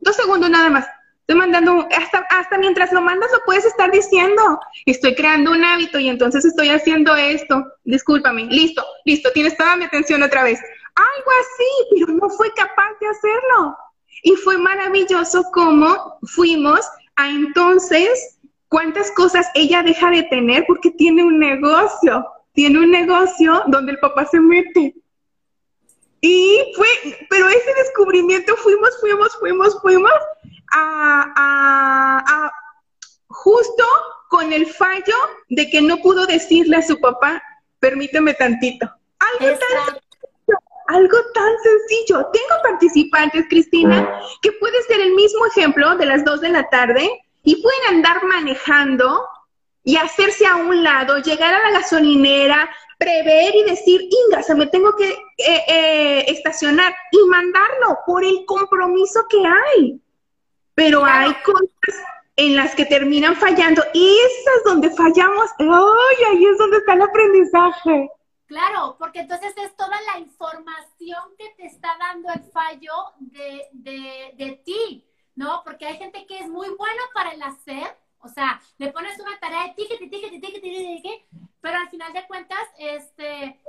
dos segundos nada más. Estoy mandando, hasta, hasta mientras lo mandas lo puedes estar diciendo. Estoy creando un hábito y entonces estoy haciendo esto. Discúlpame. Listo, listo, tienes toda mi atención otra vez. Algo así, pero no fue capaz de hacerlo. Y fue maravilloso cómo fuimos a entonces cuántas cosas ella deja de tener porque tiene un negocio tiene un negocio donde el papá se mete. Y fue, pero ese descubrimiento fuimos, fuimos, fuimos, fuimos a, a, justo con el fallo de que no pudo decirle a su papá, permíteme tantito. Algo algo tan sencillo. Tengo participantes, Cristina, que puede ser el mismo ejemplo de las dos de la tarde y pueden andar manejando y hacerse a un lado, llegar a la gasolinera, prever y decir, Inga, se me tengo que eh, eh, estacionar y mandarlo por el compromiso que hay. Pero hay cosas en las que terminan fallando y esas donde fallamos, ¡ay! Ahí es donde está el aprendizaje. Claro, porque entonces es toda la información que te está dando el fallo de, de, de ti, ¿no? Porque hay gente que es muy bueno para el hacer, o sea, le pones una tarea de tiquete, tiquete, tiquete, tiquete, pero al final de cuentas, este,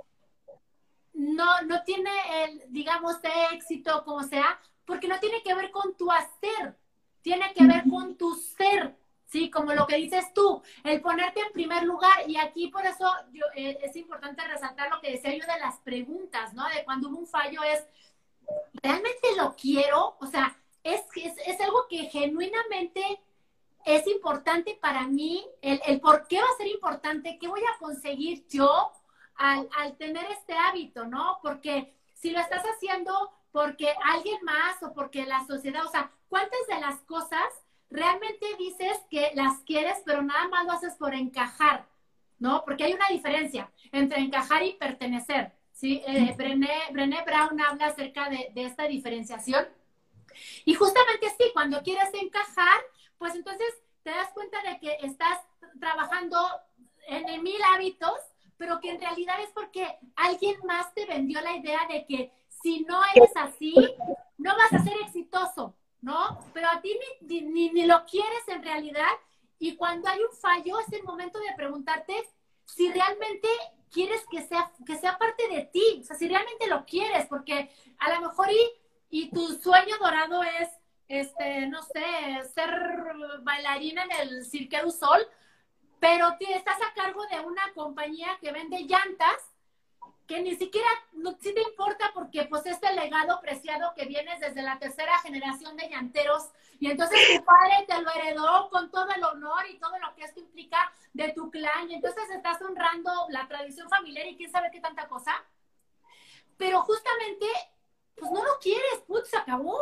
no, no tiene el, digamos, de éxito, como sea, porque no tiene que ver con tu hacer, tiene que ver con tu ser, ¿sí? Como lo que dices tú, el ponerte en primer lugar. Y aquí por eso yo, eh, es importante resaltar lo que decía yo de las preguntas, ¿no? De cuando hubo un fallo es, ¿realmente lo quiero? O sea, es, es, es algo que genuinamente es importante para mí, el, por qué va a ser importante, qué voy a conseguir yo al, tener este hábito, ¿no? Porque si lo estás haciendo porque alguien más o porque la sociedad, o sea, ¿cuántas de las cosas realmente dices que las quieres, pero nada más lo haces por encajar, ¿no? Porque hay una diferencia entre encajar y pertenecer, ¿sí? Eh, Brené, Brown habla acerca de, de esta diferenciación. Y justamente sí, cuando quieres encajar, pues entonces te das cuenta de que estás trabajando en mil hábitos, pero que en realidad es porque alguien más te vendió la idea de que si no eres así, no vas a ser exitoso, ¿no? Pero a ti ni, ni, lo quieres en realidad. Y cuando hay un fallo, es el momento de preguntarte si realmente quieres que sea, que sea parte de ti, o sea, si realmente lo quieres, porque a lo mejor y, y tu sueño dorado es este, no sé, ser bailarina en el Cirque du Sol, pero estás a cargo de una compañía que vende llantas que ni siquiera no, sí te importa porque pues este legado preciado que vienes desde la tercera generación de llanteros y entonces tu padre te lo heredó con todo el honor y todo lo que esto implica de tu clan y entonces estás honrando la tradición familiar y quién sabe qué tanta cosa. Pero justamente pues no lo quieres, putz, se acabó.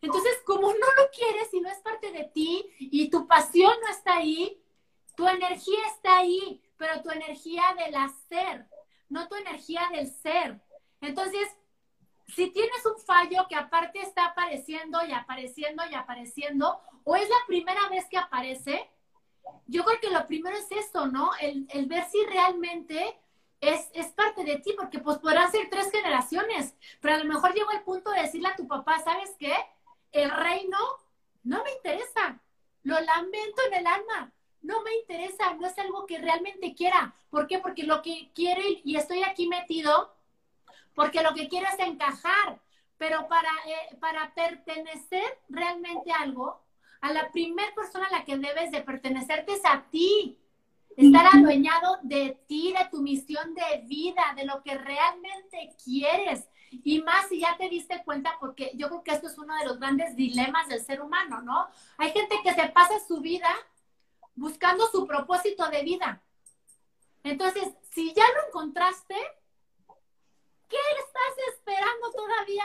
Entonces, como no lo quieres y no es parte de ti y tu pasión no está ahí, tu energía está ahí, pero tu energía del hacer, no tu energía del ser. Entonces, si tienes un fallo que aparte está apareciendo y apareciendo y apareciendo, o es la primera vez que aparece, yo creo que lo primero es eso, ¿no? El, el ver si realmente es, es, parte de ti, porque pues podrán ser tres generaciones, pero a lo mejor llegó el punto de decirle a tu papá, ¿sabes qué? el reino no me interesa. Lo lamento en el alma. No me interesa, no es algo que realmente quiera. ¿Por qué? Porque lo que quiero y estoy aquí metido, porque lo que quiero es encajar. Pero para, eh, para pertenecer realmente a algo, a la primera persona a la que debes de pertenecerte es a ti. Estar adueñado de ti, de tu misión de vida, de lo que realmente quieres. Y más si ya te diste cuenta, porque yo creo que esto es uno de los grandes dilemas del ser humano, ¿no? Hay gente que se pasa su vida buscando su propósito de vida. Entonces, si ya lo encontraste, ¿qué estás esperando todavía?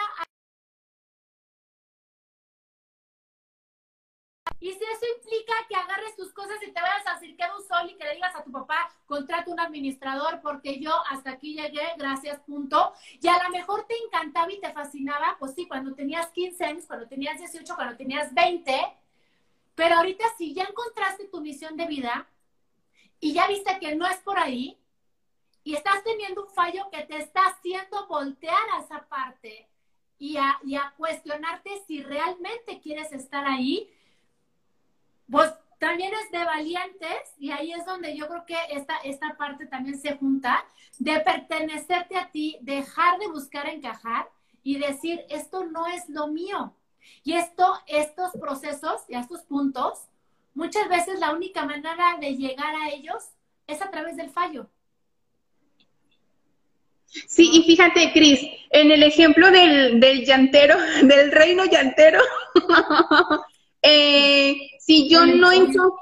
Y si eso implica que agarres tus cosas y te vayas a Cirquero un sol y que le digas a tu papá, contrata un administrador porque yo hasta aquí llegué, gracias, punto. Y a lo mejor te encantaba y te fascinaba, pues sí, cuando tenías 15 años, cuando tenías 18, cuando tenías 20, pero ahorita si ya encontraste tu misión de vida y ya viste que no es por ahí y estás teniendo un fallo que te está haciendo voltear a esa parte y a, y a cuestionarte si realmente quieres estar ahí, pues también es de valientes y ahí es donde yo creo que esta, esta parte también se junta, de pertenecerte a ti, dejar de buscar encajar y decir, esto no es lo mío. Y esto, estos procesos y estos puntos, muchas veces la única manera de llegar a ellos es a través del fallo. Sí, y fíjate, Cris, en el ejemplo del, del llantero, del reino llantero, eh, si yo no encajo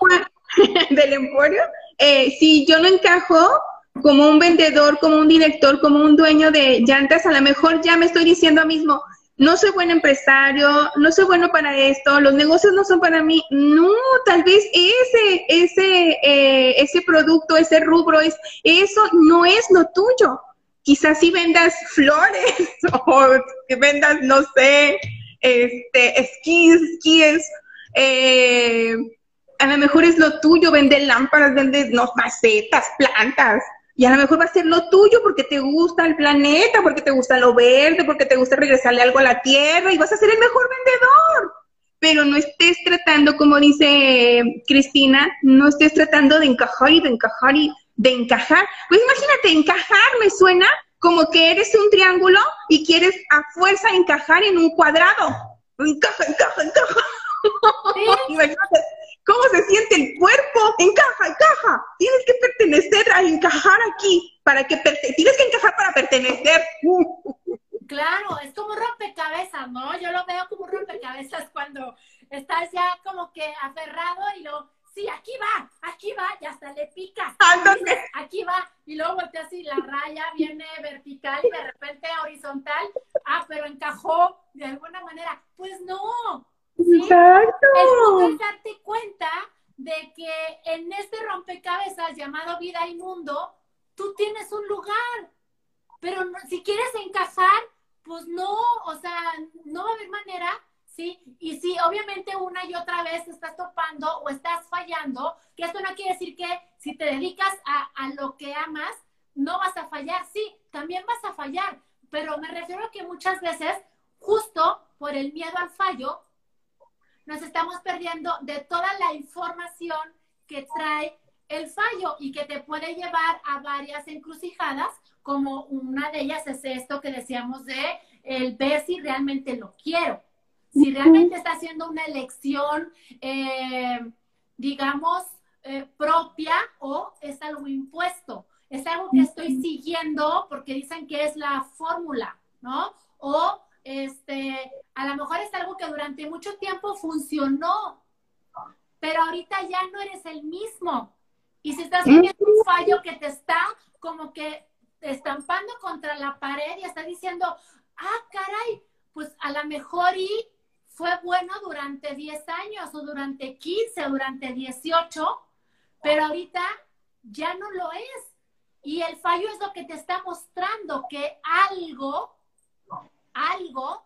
del emporio, eh, si yo no encajo como un vendedor, como un director, como un dueño de llantas, a lo mejor ya me estoy diciendo a mismo, no soy buen empresario, no soy bueno para esto, los negocios no son para mí. No, tal vez ese, ese, eh, ese producto, ese rubro, es, eso no es lo tuyo. Quizás si vendas flores o vendas, no sé, este, esquís, esquíes, eh, a lo mejor es lo tuyo, vender lámparas, vender no, macetas, plantas. Y a lo mejor va a ser lo tuyo porque te gusta el planeta, porque te gusta lo verde, porque te gusta regresarle algo a la tierra y vas a ser el mejor vendedor. Pero no estés tratando, como dice Cristina, no estés tratando de encajar y de encajar y de encajar. Pues imagínate, encajar me suena como que eres un triángulo y quieres a fuerza encajar en un cuadrado. Encaja, encaja, encaja. ¿Cómo se siente el cuerpo? Encaja, encaja. Tienes que pertenecer a encajar aquí. Para que Tienes que encajar para pertenecer. Claro, es como rompecabezas, ¿no? Yo lo veo como rompecabezas cuando estás ya como que aferrado y lo, sí, aquí va, aquí va, y hasta le picas. aquí va, y luego volteas y la raya viene vertical y de repente horizontal. Ah, pero encajó de alguna manera. Pues no, Exacto. Es darte cuenta de que en este rompecabezas llamado vida y mundo, tú tienes un lugar. Pero si quieres encajar, pues no, o sea, no va a haber manera, ¿sí? Y si obviamente una y otra vez estás topando o estás fallando, que esto no quiere decir que si te dedicas a, a lo que amas, no vas a fallar, sí, también vas a fallar, pero me refiero a que muchas veces, justo por el miedo al fallo, nos estamos perdiendo de toda la información que trae el fallo y que te puede llevar a varias encrucijadas, como una de ellas es esto que decíamos de el ver si realmente lo quiero, si realmente está haciendo una elección, eh, digamos, eh, propia o es algo impuesto, es algo que estoy siguiendo porque dicen que es la fórmula, ¿no? O este, a lo mejor es algo que durante mucho tiempo funcionó, pero ahorita ya no eres el mismo. Y si estás teniendo un fallo que te está como que estampando contra la pared y está diciendo, ah, caray, pues a lo mejor y fue bueno durante 10 años o durante 15 o durante 18, pero ahorita ya no lo es. Y el fallo es lo que te está mostrando que algo algo,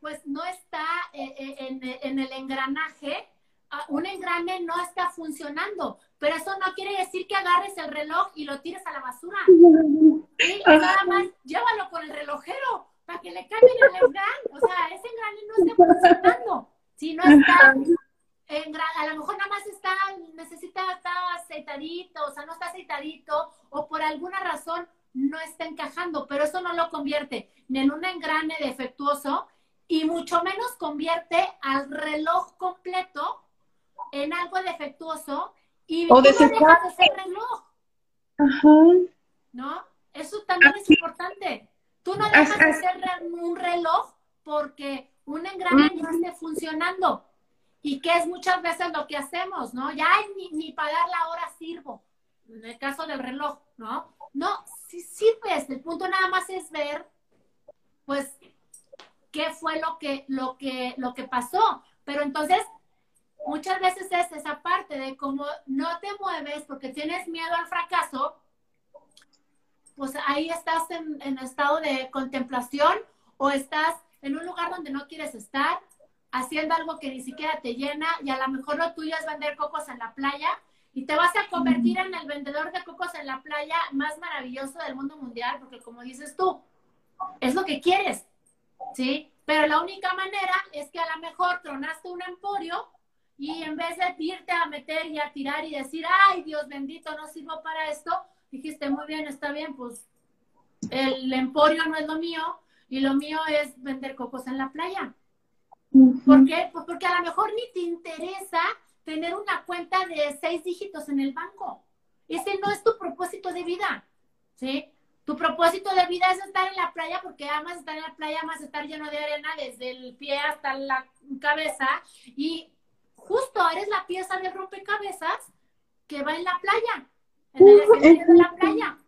pues no está eh, eh, en, el engranaje, ah, un engrane no está funcionando, pero eso no quiere decir que agarres el reloj y lo tires a la basura. Nada más llévalo con el relojero para que le cambien el engrane. O sea, ese engrane no está funcionando. Si no está, a lo mejor nada más está, necesita estar aceitadito, o sea, no está aceitadito, o por alguna razón no está encajando, pero eso no lo convierte ni en un engrane defectuoso y mucho menos convierte al reloj completo en algo defectuoso y o de ser reloj. Ajá. ¿No? Eso también es importante. Tú no dejas de ser un reloj porque un engrane no esté funcionando. Y que es muchas veces lo que hacemos, ¿no? Ya ni, ni para dar la hora sirvo. en el caso del reloj, ¿no? No, sí sirves. El punto nada más es ver, pues, qué fue lo que, lo que, lo que pasó. Pero entonces, muchas veces es esa parte de cómo no te mueves porque tienes miedo al fracaso, pues ahí estás en, en estado de contemplación o estás en un lugar donde no quieres estar, haciendo algo que ni siquiera te llena y a lo mejor lo tuyo es vender cocos en la playa y te vas a convertir en el vendedor de cocos en la playa más maravilloso del mundo mundial, porque como dices tú, es lo que quieres, ¿sí? Pero la única manera es que a lo mejor tronaste un emporio y en vez de irte a meter y a tirar y decir, ay, Dios bendito, no sirvo para esto, dijiste, muy bien, está bien, pues el emporio no es lo mío y lo mío es vender cocos en la playa. ¿Por qué? Pues porque a lo mejor ni te interesa tener una cuenta de seis dígitos en el banco. Ese no es tu propósito de vida, ¿sí? Tu propósito de vida es estar en la playa porque amas estar en la playa, amas estar lleno de arena desde el pie hasta la cabeza y justo eres la pieza de rompecabezas que va en la playa, en el escenario de la playa.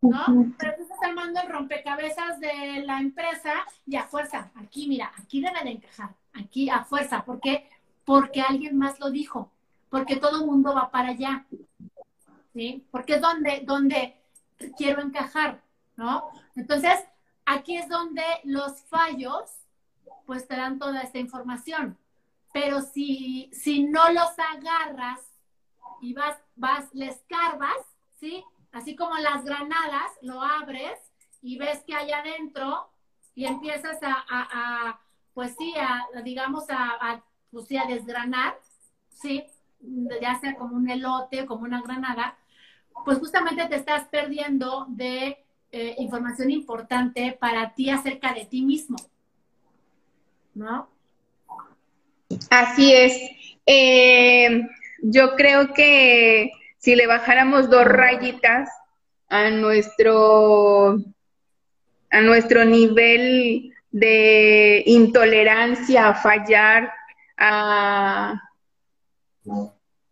¿no? Pero tú estás armando el rompecabezas de la empresa y a fuerza, aquí mira, aquí debe de encajar, aquí a fuerza, porque porque alguien más lo dijo, porque todo el mundo va para allá, ¿sí? Porque es donde, donde quiero encajar, ¿no? Entonces, aquí es donde los fallos, pues te dan toda esta información. Pero si, si no los agarras y vas, vas, les carbas, ¿sí? Así como las granadas, lo abres y ves que hay adentro y empiezas a, pues sí, a, digamos, a pues sí, desgranar, ¿sí? Ya sea como un elote, como una granada, pues justamente te estás perdiendo de eh, información importante para ti acerca de ti mismo, ¿no? Así es. Eh, yo creo que si le bajáramos dos rayitas a nuestro a nuestro nivel de intolerancia a fallar,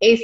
es,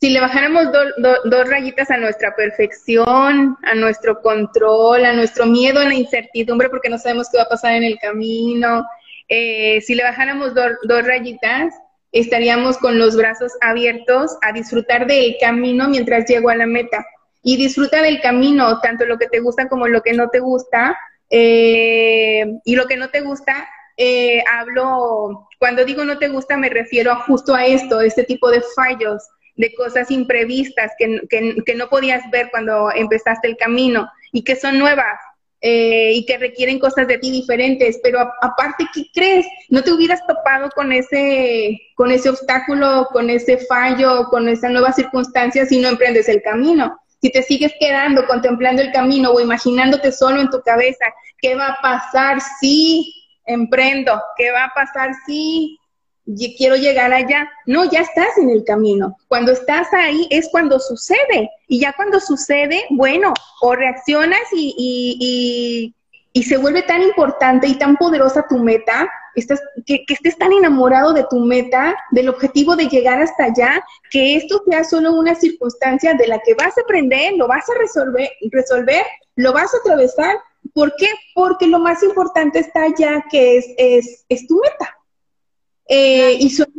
si le bajáramos dos rayitas a nuestra perfección, a nuestro control, a nuestro miedo a la incertidumbre porque no sabemos qué va a pasar en el camino, eh, si le bajáramos dos rayitas, estaríamos con los brazos abiertos a disfrutar del camino mientras llego a la meta. Y disfruta del camino, tanto lo que te gusta como lo que no te gusta. Eh, y lo que no te gusta, eh, hablo, cuando digo no te gusta, me refiero a justo a esto, este tipo de fallos, de cosas imprevistas que, que, no podías ver cuando empezaste el camino y que son nuevas. Eh, y que requieren cosas de ti diferentes, pero aparte, ¿qué crees? No te hubieras topado con ese, con ese obstáculo, con ese fallo, con esa nueva circunstancia si no emprendes el camino. Si te sigues quedando contemplando el camino o imaginándote solo en tu cabeza, ¿qué va a pasar si emprendo, ¿qué va a pasar si quiero llegar allá? No, ya estás en el camino. Cuando estás ahí es cuando sucede. Y ya cuando sucede, bueno, o reaccionas y, se vuelve tan importante y tan poderosa tu meta, estás, que, que, estés tan enamorado de tu meta, del objetivo de llegar hasta allá, que esto sea solo una circunstancia de la que vas a aprender, lo vas a resolver, resolver lo vas a atravesar ¿Por qué? Porque lo más importante está allá, que es, es, es tu meta. Eh, y, suena,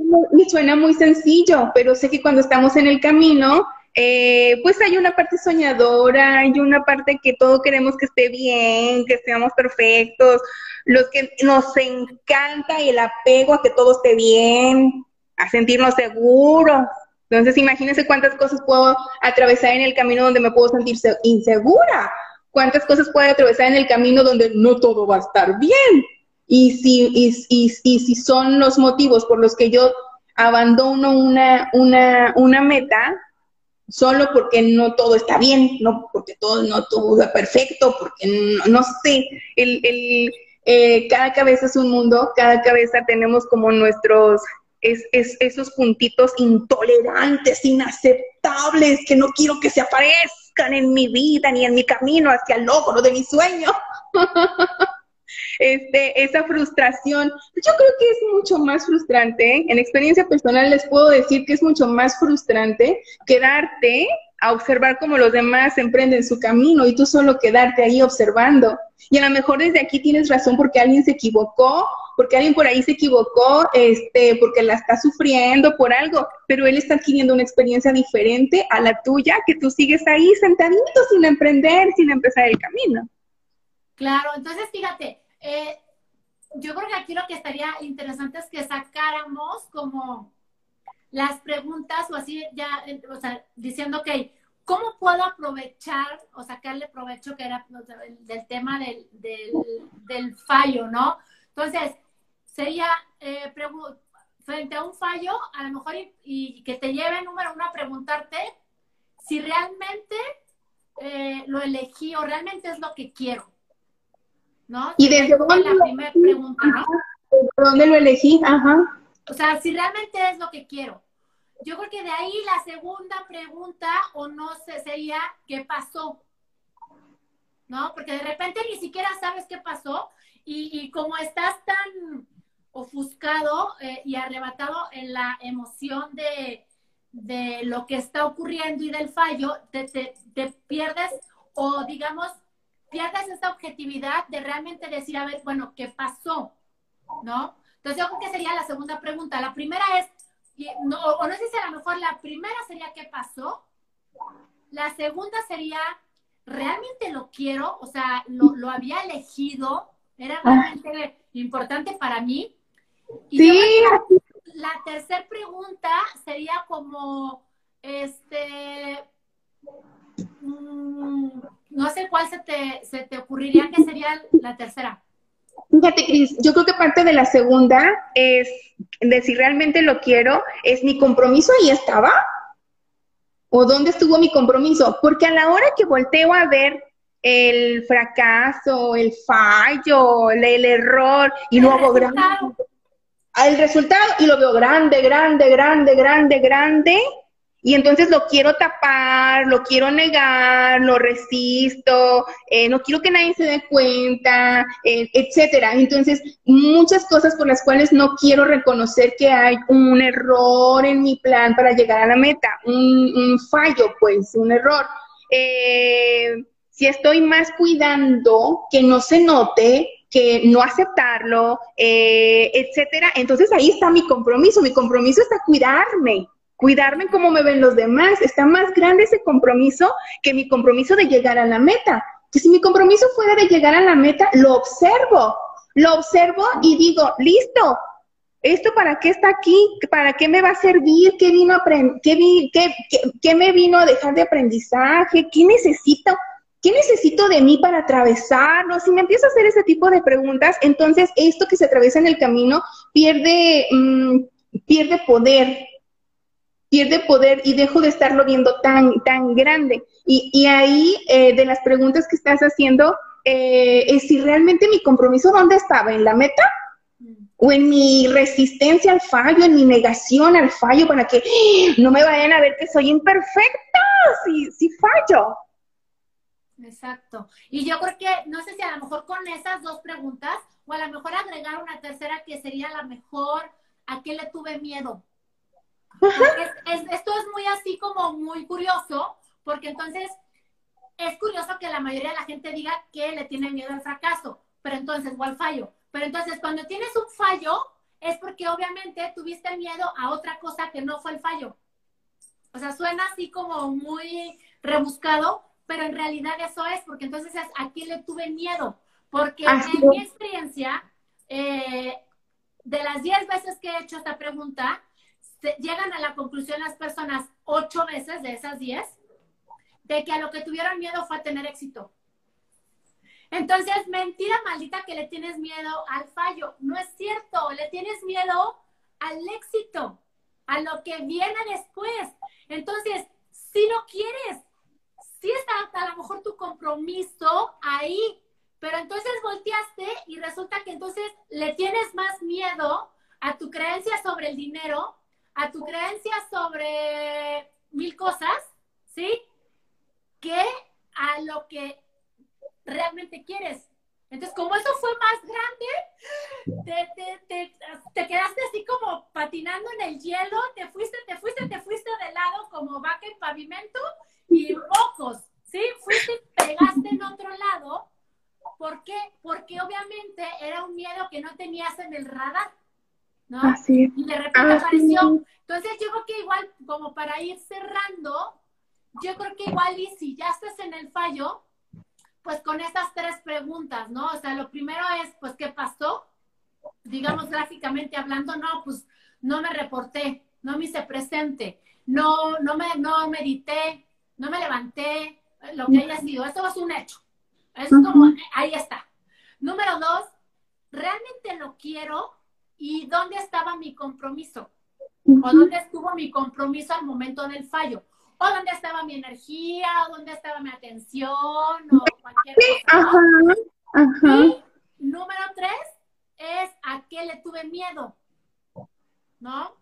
suena, muy sencillo, pero sé que cuando estamos en el camino, eh, pues hay una parte soñadora, hay una parte que todo queremos que esté bien, que seamos perfectos, los que nos encanta el apego a que todo esté bien, a sentirnos seguros. Entonces, imagínense cuántas cosas puedo atravesar en el camino donde me puedo sentir insegura cuántas cosas puede atravesar en el camino donde no todo va a estar bien. Y si, y, y, si son los motivos por los que yo abandono una, una, una meta, solo porque no todo está bien, no porque todo no todo es perfecto, porque no, sé, el, el, eh, cada cabeza es un mundo, cada cabeza tenemos como nuestros, es, es, esos puntitos intolerantes, inaceptables, que no quiero que se aparezcan en mi vida ni en mi camino hacia el logro de mi sueño. este, esa frustración, yo creo que es mucho más frustrante, en experiencia personal les puedo decir que es mucho más frustrante quedarte a observar cómo los demás emprenden su camino y tú solo quedarte ahí observando. Y a lo mejor desde aquí tienes razón porque alguien se equivocó, porque alguien por ahí se equivocó, este, porque la está sufriendo por algo, pero él está adquiriendo una experiencia diferente a la tuya, que tú sigues ahí sentadito sin emprender, sin empezar el camino. Claro, entonces fíjate, eh, yo creo que aquí lo que estaría interesante es que sacáramos como las preguntas o así ya, o sea, diciendo, ok, ¿cómo puedo aprovechar o sacarle provecho que era del tema del, del, fallo, ¿no? Entonces, sería eh, frente a un fallo, a lo mejor y, que te lleve, número uno, a preguntarte si realmente eh, lo elegí o realmente es lo que quiero. ¿No? Y desde dónde la primera pregunta, ¿no? ¿Dónde lo elegí? Ajá. O sea, si realmente es lo que quiero. Yo creo que de ahí la segunda pregunta, o no sé, sería, ¿qué pasó? ¿No? Porque de repente ni siquiera sabes qué pasó y, como estás tan ofuscado eh, y arrebatado en la emoción de, lo que está ocurriendo y del fallo, te, te pierdes o digamos, pierdes esa objetividad de realmente decir, a ver, bueno, ¿qué pasó? ¿No? Entonces yo creo que sería la segunda pregunta. La primera es, no, o no sé si a lo mejor la primera sería qué pasó, la segunda sería, ¿realmente lo quiero? O sea, lo, había elegido, era realmente importante para mí. Y sí. la, tercera pregunta sería como, este, mm, no sé cuál se te, se te ocurriría que sería la tercera. Fíjate, Cris, yo creo que parte de la segunda es de si realmente lo quiero, es mi compromiso ahí estaba. ¿O dónde estuvo mi compromiso? Porque a la hora que volteo a ver el fracaso, el fallo, el, error, y lo hago el resultado, y lo veo grande, grande, grande, grande, grande, y entonces lo quiero tapar, lo quiero negar, lo resisto, eh, no quiero que nadie se dé cuenta, eh, etcétera. Entonces, muchas cosas por las cuales no quiero reconocer que hay un error en mi plan para llegar a la meta, un, fallo, pues, un error. Eh, si estoy más cuidando que no se note, que no aceptarlo, etcétera, entonces ahí está mi compromiso. Mi compromiso está cuidarme, cuidarme como me ven los demás. Está más grande ese compromiso que mi compromiso de llegar a la meta. Que si mi compromiso fuera de llegar a la meta, lo observo, lo observo y digo, listo, ¿esto para qué está aquí? ¿Para qué me va a servir? ¿Qué, vino a qué, qué, me vino a dejar de aprendizaje? ¿Qué necesito? ¿Qué necesito de mí para atravesarlo? Si me empiezo a hacer ese tipo de preguntas, entonces esto que se atraviesa en el camino pierde, mm, pierde poder, pierde poder y dejo de estarlo viendo tan, tan grande. Y, ahí, eh, de las preguntas que estás haciendo, eh, es si realmente mi compromiso, ¿dónde estaba? ¿En la meta? ¿O en mi resistencia al fallo, en mi negación al fallo, para que ¡ah! no me vayan a ver que soy imperfecta si, si fallo? Exacto. Y yo creo que, no sé si a lo mejor con esas dos preguntas, o a lo mejor agregar una tercera que sería la mejor, ¿a qué le tuve miedo? esto es muy así como muy curioso, porque entonces es curioso que la mayoría de la gente diga que le tiene miedo al fracaso, pero entonces, o al fallo. Pero entonces, cuando tienes un fallo, es porque obviamente tuviste miedo a otra cosa que no fue el fallo. O sea, suena así como muy rebuscado, pero en realidad eso es, porque entonces es a quién le tuve miedo. Porque en mi experiencia, eh, de las 10 veces que he hecho esta pregunta, llegan a la conclusión las personas ocho veces de esas diez de que a lo que tuvieron miedo fue a tener éxito. Entonces, mentira maldita que le tienes miedo al fallo. No es cierto, le tienes miedo al éxito, a lo que viene después. Entonces, si no quieres, si está a lo mejor tu compromiso ahí, pero entonces volteaste y resulta que entonces le tienes más miedo a tu creencia sobre el dinero a tu creencia sobre mil cosas, ¿sí? Que a lo que realmente quieres. Entonces, como eso fue más grande, te, te, te, te, quedaste así como patinando en el hielo, te fuiste, te fuiste, te fuiste de lado como vaca en pavimento y mocos, ¿sí? Fuiste y pegaste en otro lado. ¿Por qué? Porque obviamente era un miedo que no tenías en el radar, ¿no? Así. Y de repente ah, así. apareció. Entonces, yo creo que igual, como para ir cerrando, yo creo que igual y si ya estás en el fallo, pues con estas tres preguntas, ¿no? O sea, lo primero es, pues, ¿qué pasó? Digamos gráficamente hablando, no, pues no me reporté, no me hice presente, no, no me, no medité, no me levanté, lo que haya sido. Eso es un hecho. Es como, ahí está. Número dos, ¿realmente lo quiero? ¿Y dónde estaba mi compromiso? ¿O dónde estuvo mi compromiso al momento del fallo? ¿O dónde estaba mi energía? ¿O dónde estaba mi atención? ¿O cualquier cosa? Y número tres es a qué le tuve miedo. ¿No?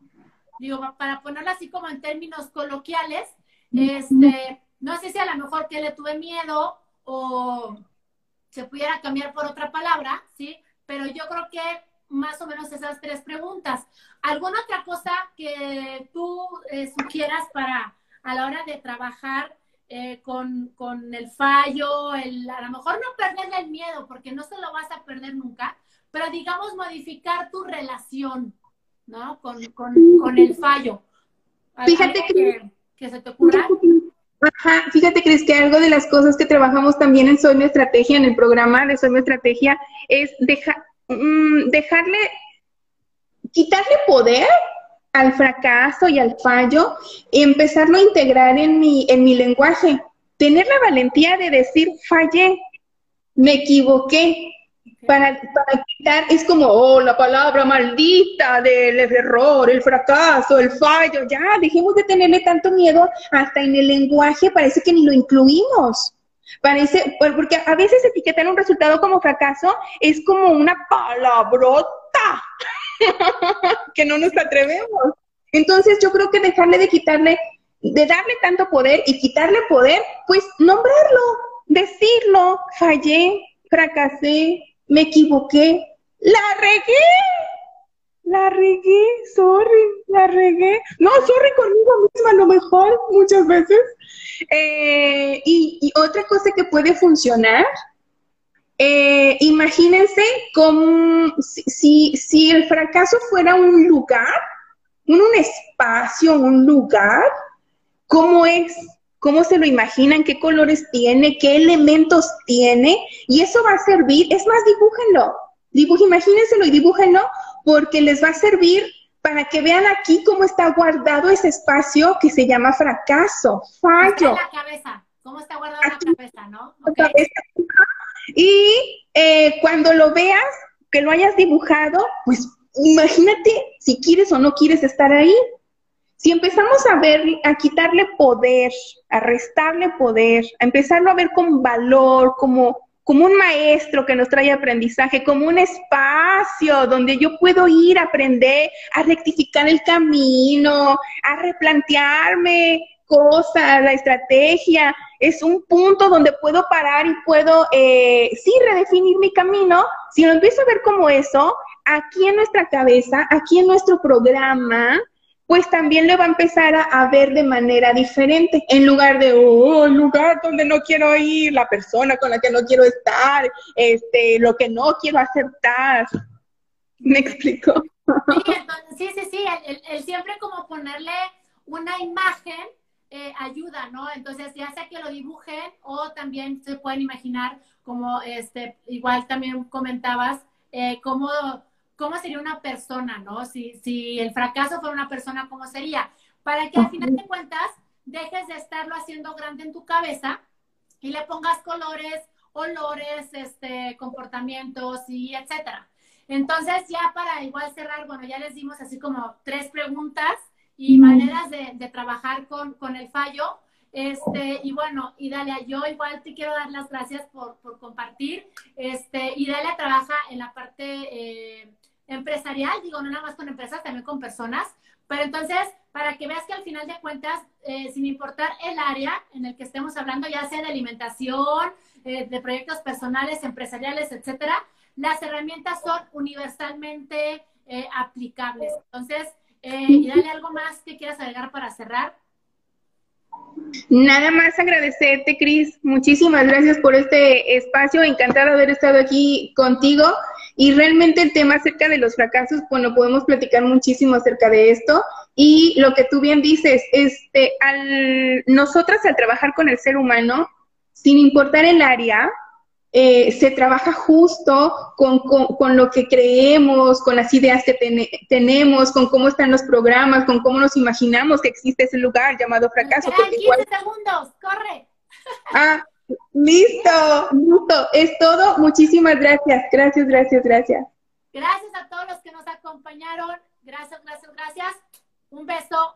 Digo, para ponerlo así como en términos coloquiales, este, no sé si a lo mejor que le tuve miedo o se pudiera cambiar por otra palabra, ¿sí? Pero yo creo que más o menos esas tres preguntas. ¿Alguna otra cosa que tú eh, sugieras para a la hora de trabajar eh, con, con, el fallo, el, a lo mejor no perderle el miedo, porque no se lo vas a perder nunca, pero digamos modificar tu relación, ¿no? Con, con, con el fallo. Fíjate que, que, se te ocurra. Ajá, fíjate, Cris, que algo de las cosas que trabajamos también en Soy mi Estrategia, en el programa de Soy mi Estrategia, es dejar Mm, dejarle, quitarle poder al fracaso y al fallo y empezarlo a integrar en mi, en mi lenguaje. Tener la valentía de decir, fallé, me equivoqué. Para, para quitar, es como, oh, la palabra maldita del error, el fracaso, el fallo. Ya, dejemos de tenerle tanto miedo, hasta en el lenguaje parece que ni lo incluimos. Parece, porque a veces etiquetar un resultado como fracaso es como una palabrota que no nos atrevemos. Entonces yo creo que dejarle de quitarle, de darle tanto poder y quitarle poder, pues nombrarlo, decirlo, fallé, fracasé, me equivoqué, la regué, la regué, sorry, la regué. No, sorry conmigo misma a lo mejor, muchas veces. Eh, y, otra cosa que puede funcionar, eh, imagínense como si, si, el fracaso fuera un lugar, un, un espacio, un lugar, ¿cómo es? ¿Cómo se lo imaginan? ¿Qué colores tiene? ¿Qué elementos tiene? Y eso va a servir, es más, dibújenlo. Dibuj, imagínenselo y dibújenlo porque les va a servir para que vean aquí cómo está guardado ese espacio que se llama fracaso, fallo. Está la cabeza, cómo está guardado la cabeza, ¿no? Y eh, cuando lo veas, que lo hayas dibujado, pues imagínate si quieres o no quieres estar ahí. Si empezamos a ver, a quitarle poder, a restarle poder, a empezarlo a ver con valor, como como un maestro que nos trae aprendizaje, como un espacio donde yo puedo ir a aprender, a rectificar el camino, a replantearme cosas, la estrategia. Es un punto donde puedo parar y puedo, eh, sí, redefinir mi camino. Si lo empiezo a ver como eso, aquí en nuestra cabeza, aquí en nuestro programa, pues también lo va a empezar a, ver de manera diferente, en lugar de, oh, lugar donde no quiero ir, la persona con la que no quiero estar, este, lo que no quiero aceptar. ¿Me explico? Sí, sí, sí, el, siempre como ponerle una imagen eh, ayuda, ¿no? Entonces, ya sea que lo dibujen o también se pueden imaginar como, este, igual también comentabas, eh, cómo cómo sería una persona, ¿no? Si, si el fracaso fuera una persona, ¿cómo sería? Para que al final de cuentas dejes de estarlo haciendo grande en tu cabeza y le pongas colores, olores, este, comportamientos y etcétera. Entonces, ya para igual cerrar, bueno, ya les dimos así como tres preguntas y maneras de, de trabajar con, con, el fallo. Este, y bueno, y Dalia, yo igual te quiero dar las gracias por, por compartir. Este, y Dalia trabaja en la parte eh, empresarial, digo, no nada más con empresas, también con personas. Pero entonces, para que veas que al final de cuentas, eh, sin importar el área en el que estemos hablando, ya sea de alimentación, eh, de proyectos personales, empresariales, etcétera, las herramientas son universalmente aplicables. Entonces, y dale algo más que quieras agregar para cerrar. Nada más agradecerte, Cris. Muchísimas gracias por este espacio. Encantada de haber estado aquí contigo. Y realmente el tema acerca de los fracasos, bueno, podemos platicar muchísimo acerca de esto. Y lo que tú bien dices, este, al, nosotras al trabajar con el ser humano, sin importar el área, eh, se trabaja justo con, con, lo que creemos, con las ideas que tenemos, con cómo están los programas, con cómo nos imaginamos que existe ese lugar llamado fracaso. 15 segundos, corre. Ah, listo, listo, es todo. Muchísimas gracias, gracias, gracias, gracias. Gracias a todos los que nos acompañaron. Gracias, gracias, gracias. Un beso.